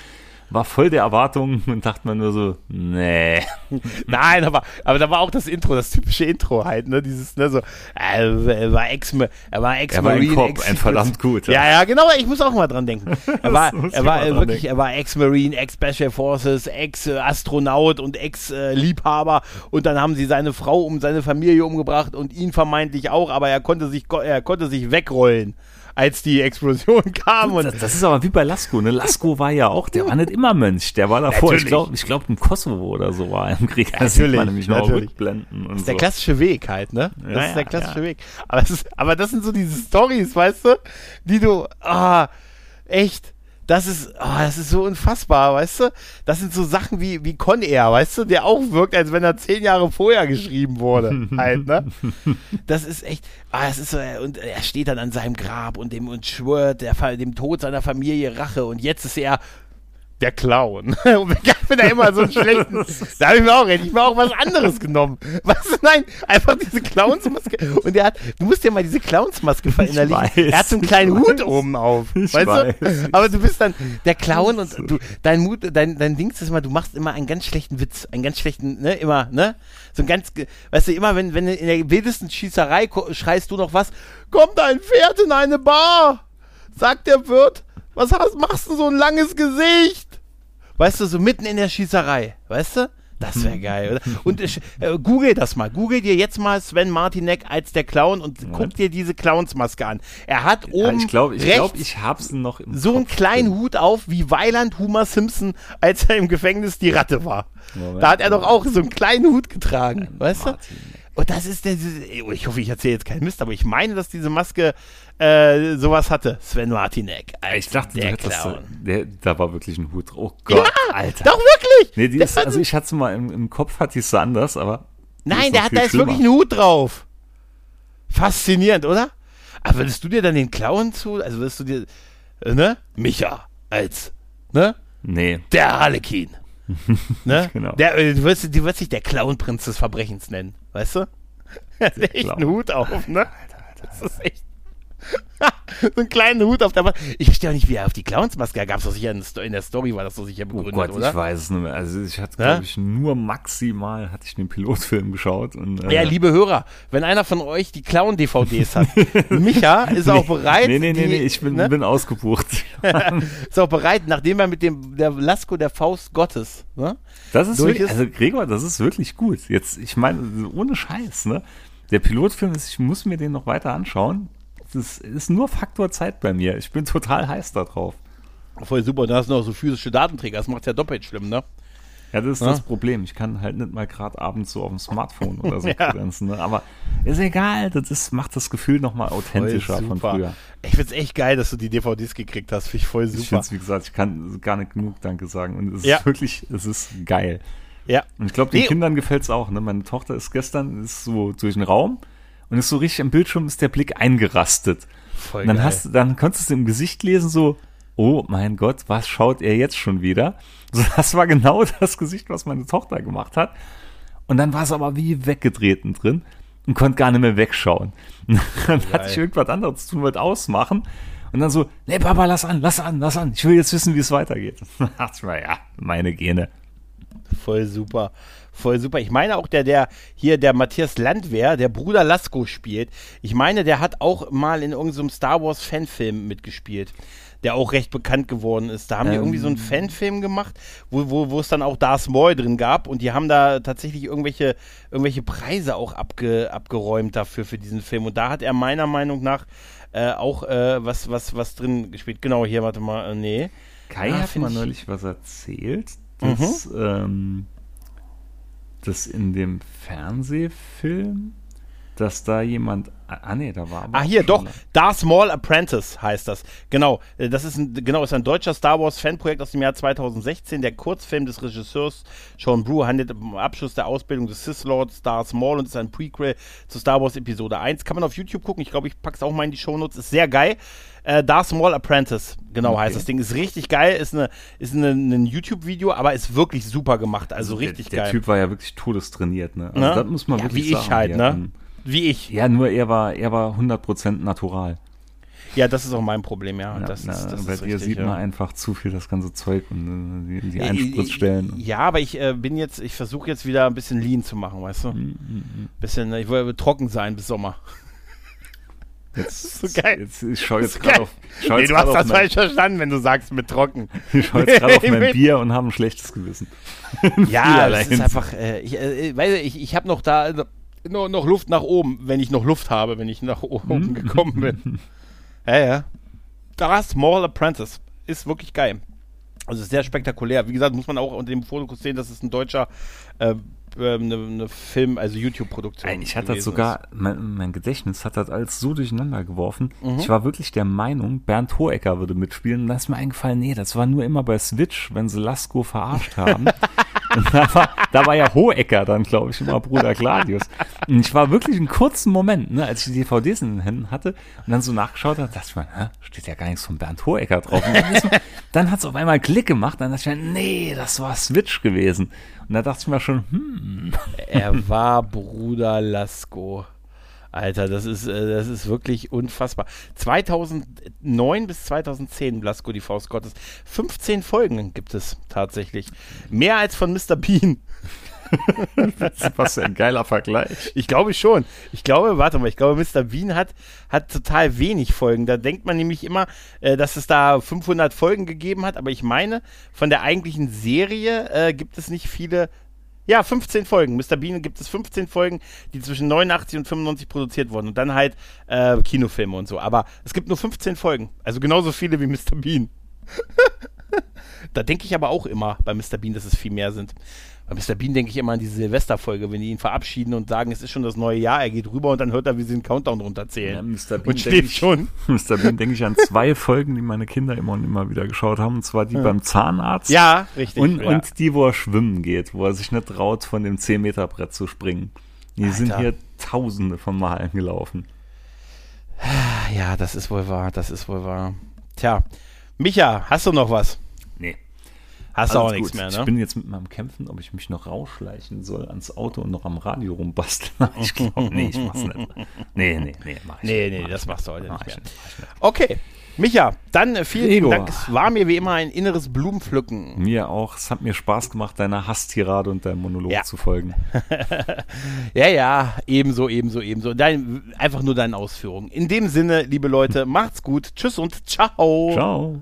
war voll der Erwartungen und dachte man nur so, nee. <laughs> Nein, aber, aber da war auch das Intro, das typische Intro halt, ne, dieses, ne, so, er war Ex, er war Ex-Marine. Er war Ex ein verdammt gut. Ja. ja, ja, genau, ich muss auch mal dran denken. <laughs> Er war, er war wirklich, denken. er war Ex-Marine, Ex-Special Forces, Ex-Astronaut und Ex-Liebhaber und dann haben sie seine Frau um seine Familie umgebracht und ihn vermeintlich auch, aber er konnte sich, er konnte sich wegrollen als die Explosion <laughs> kam. Und das, das ist aber wie bei Lasko, ne? Lasko war ja auch, der war nicht immer Mönch, der war davor, natürlich. ich glaube, ich glaub, im Kosovo oder so war er im Krieg. Das natürlich, nämlich noch rückblenden und Das ist so. der klassische Weg halt, ne? Das ja, ist der klassische ja. Weg. Aber, das ist, aber das sind so diese Stories, weißt du, die du, ah, echt, das ist, oh, das ist so unfassbar, weißt du? Das sind so Sachen wie, wie Con Air, weißt du, der auch wirkt, als wenn er zehn Jahre vorher geschrieben wurde, <laughs> halt, ne? Das ist echt, ah, das ist so, und er steht dann an seinem Grab und dem und schwört der, dem Tod seiner Familie Rache und jetzt ist er der Clown. <laughs> Und ich bin da immer so einen schlechten. <laughs> da habe ich mir auch, hätte ich mir auch was anderes genommen. <laughs> Was? Nein, einfach diese Clownsmaske. Und er hat, du musst dir mal diese Clownsmaske verinnerlichen. er hat so einen kleinen Hut oben auf. Weißt weiß, du? Aber du bist dann der Clown und du, dein Mut, dein, dein Ding ist immer, du machst immer einen ganz schlechten Witz. Einen ganz schlechten, ne, immer, ne? So ein ganz, weißt du, immer wenn, wenn in der wildesten Schießerei schreist du noch was, kommt ein Pferd in eine Bar, sagt der Wirt. Was hast, machst du so ein langes Gesicht? Weißt du, so mitten in der Schießerei, weißt du? Das wäre geil, oder? Und äh, google das mal. Google dir jetzt mal Sven Martinek als der Clown und ja. guck dir diese Clownsmaske an. Er hat oben. Ja, ich glaube, ich, glaub, ich hab's noch im So Kopf einen kleinen drin. Hut auf wie Weiland Homer Simpson, als er im Gefängnis die Ratte war. Moment, da hat er doch auch so einen kleinen Hut getragen, weißt du? Und das ist der, ich hoffe, ich erzähle jetzt keinen Mist, aber ich meine, dass diese Maske äh, sowas hatte. Sven Martinek. Ich dachte, der du Clown. Der, da war wirklich ein Hut. Oh Gott, ja, Alter. Doch wirklich. Nee, die ist, also ich hatte es mal im, im Kopf, hatte ich es anders, aber. Nein, der hat da jetzt wirklich einen Hut drauf. Faszinierend, oder? Aber würdest du dir dann den Clown zu, also würdest du dir, äh, ne? Micha als, ne? Nee. Der Harlekin. <laughs> ne? genau. Der, äh, du, wirst, du wirst dich der Clownprinz des Verbrechens nennen, weißt du? <laughs> Der hat echt einen Hut auf, ne? Alter, Alter, das ist echt. <laughs> so einen kleinen Hut auf der Maske. Ich verstehe auch nicht, wie er auf die Clownsmaske gab. es doch sicher in der Story, war das so sicher begründet, oh Gott, oder? ich weiß es nicht mehr. Also ich hatte, glaube ich, nur maximal hatte ich den Pilotfilm geschaut. Und, äh, ja, liebe Hörer, wenn einer von euch die Clown-DVDs hat, <laughs> Micha ist auch bereit. Nee, nee, nee, nee ich bin, ne? bin ausgebucht. <laughs> ist auch bereit, nachdem er mit dem der Lasko der Faust Gottes, ne? Das ist wirklich, ist. also Gregor, das ist wirklich gut. Jetzt, ich meine, ohne Scheiß, ne? Der Pilotfilm ist, ich muss mir den noch weiter anschauen. Das ist nur Faktor Zeit bei mir. Ich bin total heiß da drauf. Voll super. Da hast du noch so physische Datenträger. Das macht ja doppelt schlimm, ne? Ja, das ist ja? das Problem. Ich kann halt nicht mal gerade abends so auf dem Smartphone oder so <laughs> ja. grenzen. Ne? Aber ist egal. Das ist, macht das Gefühl nochmal authentischer von früher. Ich find's echt geil, dass du die DVDs gekriegt hast. Finde ich voll super. Ich find's, wie gesagt, ich kann gar nicht genug Danke sagen. Und es ja. ist wirklich, es ist geil. Ja. Und ich glaube, den nee. Kindern gefällt's auch. Ne? Meine Tochter ist gestern ist so durch den Raum und ist so richtig am Bildschirm ist der Blick eingerastet. Voll und dann geil. hast dann konntest du im Gesicht lesen so, oh mein Gott, was schaut er jetzt schon wieder? <laughs> So, das war genau das Gesicht, was meine Tochter gemacht hat. Und dann war es aber wie weggedreht drin und konnte gar nicht mehr wegschauen. <laughs> dann geil. hatte ich irgendwas anderes zu tun, wollte ausmachen. Und dann so, nee, Papa, lass an, lass an, lass an. Ich will jetzt wissen, wie es weitergeht. <laughs> Ach, ja, meine Gene. Voll super voll super. Ich meine auch, der, der hier, der Matthias Landwehr, der Bruder Lasko spielt. Ich meine, der hat auch mal in irgendeinem Star Wars Fanfilm mitgespielt der auch recht bekannt geworden ist. Da haben ähm. die irgendwie so einen. Fanfilm gemacht, wo, wo, wo es dann auch Darth Maul drin gab und die haben da tatsächlich irgendwelche, irgendwelche Preise auch abge, abgeräumt dafür, für diesen Film. Und da hat er meiner Meinung nach äh, auch äh, was, was, was drin gespielt. Genau, hier, warte mal, äh, nee. Kai ah, hat mal neulich was erzählt, dass, mhm. ähm, das in dem Fernsehfilm dass da jemand. Ah, nee, da war aber. Ah, hier, doch. Darth Maul Apprentice heißt das. Genau. Äh, das ist ein, genau, ist ein deutscher Star Wars Fanprojekt aus dem Jahr 2016. Der Kurzfilm des Regisseurs Sean Brew handelt im Abschluss der Ausbildung des Sith Lords Darth Maul und ist ein Prequel zu Star Wars Episode 1. Kann man auf YouTube gucken. Ich glaube, ich packe es auch mal in die Shownotes. Ist sehr geil. Äh, Darth Maul Apprentice, genau okay. heißt das Ding. Ist richtig geil, ist, eine, ist eine, ein YouTube-Video, aber ist wirklich super gemacht. Also, also richtig der, geil. Der Typ war ja wirklich todestrainiert, ne? Also ne? das muss man ja, wirklich wie sagen. Wie ich halt, ne? Wie ich. Ja, nur er war, er war 100% natural. Ja, das ist auch mein Problem, ja. ja das na, ist, das bei ist dir sieht man einfach zu viel das ganze Zeug und äh, die, die Einspritzstellen. Ja, aber ich äh, bin jetzt, ich versuche jetzt wieder ein bisschen Lean zu machen, weißt du? Mm, mm, mm. Bisschen, ich will trocken sein bis Sommer. Jetzt, <laughs> so geil. Jetzt, ich schaue jetzt gerade auf. Nee, du hast das falsch verstanden, wenn du sagst mit trocken. <laughs> Ich schaue jetzt gerade auf mein <laughs> Bier und habe ein schlechtes Gewissen. ja, das ist einfach, äh, ich, äh, weiß ich, ich habe noch da noch, noch Luft nach oben, wenn ich noch Luft habe, wenn ich nach oben hm? gekommen bin. ja, ja. Das Small Apprentice ist wirklich geil. Also sehr spektakulär. Wie gesagt, muss man auch unter dem Fokus sehen, dass es ein deutscher äh, ähm, eine Film, also YouTube-Produktion. Ich hatte das sogar, mein, mein, Gedächtnis hat das alles so durcheinander geworfen. Mhm. Ich war wirklich der Meinung, Bernd Hohecker würde mitspielen. Und da ist mir eingefallen, nee, das war nur immer bei Switch, wenn sie Lasko verarscht haben. <laughs> und da war, da war ja Hohecker dann, glaube ich, immer Bruder Gladius. Und ich war wirklich einen kurzen Moment, ne, als ich die DVDs in den Händen hatte und dann so nachgeschaut habe, dachte ich mir, hä, steht ja gar nichts von Bernd Hohecker drauf. Dann hat es auf einmal Klick gemacht, dann dachte ich mir, nee, das war Switch gewesen. Und da dachte ich mir schon, hm. Er war Bruder Lasko. Alter, das ist, äh, das ist wirklich unfassbar. 2009 bis 2010 Blasco, die Faust Gottes. 15 Folgen gibt es tatsächlich. Mehr als von Mr. Bean. <laughs> Was für ein geiler Vergleich. Ich glaube schon. Ich glaube, warte mal, ich glaube, Mr. Bean hat, hat total wenig Folgen. Da denkt man nämlich immer, äh, dass es da 500 Folgen gegeben hat, aber ich meine, von der eigentlichen Serie äh, gibt es nicht viele. Ja, 15 Folgen. Mr. Bean gibt es 15 Folgen, die zwischen 89 und 95 produziert wurden. Und dann halt äh, Kinofilme und so. Aber es gibt nur 15 Folgen. Also genauso viele wie Mr. Bean. <laughs> da denke ich aber auch immer bei Mr. Bean, dass es viel mehr sind. Bei Mr. Bean denke ich immer an diese Silvesterfolge, wenn die ihn verabschieden und sagen, es ist schon das neue Jahr, er geht rüber und dann hört er, wie sie den Countdown runterzählen. Ja, Mr. Bean und schläft schon. <laughs> Mr. Bean denke ich an zwei Folgen, die meine Kinder immer und immer wieder geschaut haben, und zwar die ja. beim Zahnarzt. Ja, richtig. Und, ja. und die, wo er schwimmen geht, wo er sich nicht traut, von dem 10-Meter-Brett zu springen. Die Alter. sind hier tausende von Malen gelaufen. Ja, das ist wohl wahr, das ist wohl wahr. Tja, Micha, hast du noch was? Hast du auch nichts mehr, ne? Ich bin jetzt mit meinem Kämpfen, ob ich mich noch rausschleichen soll ans Auto und noch am Radio rumbasteln. <laughs> ich glaube, nee, ich mach's nicht. Nee, nee, nee, mach ich Nee, nee, mach das machst du heute nicht mehr. Nicht, okay. Micha, dann vielen Ego. Dank. Es war mir wie immer ein inneres Blumenpflücken. Mir auch. Es hat mir Spaß gemacht, deiner Hasstirade und deinem Monolog ja. zu folgen. <laughs> ja, ja, ebenso, ebenso, ebenso. Dein, einfach nur deinen Ausführungen. In dem Sinne, liebe Leute, macht's gut. Tschüss und ciao. Ciao.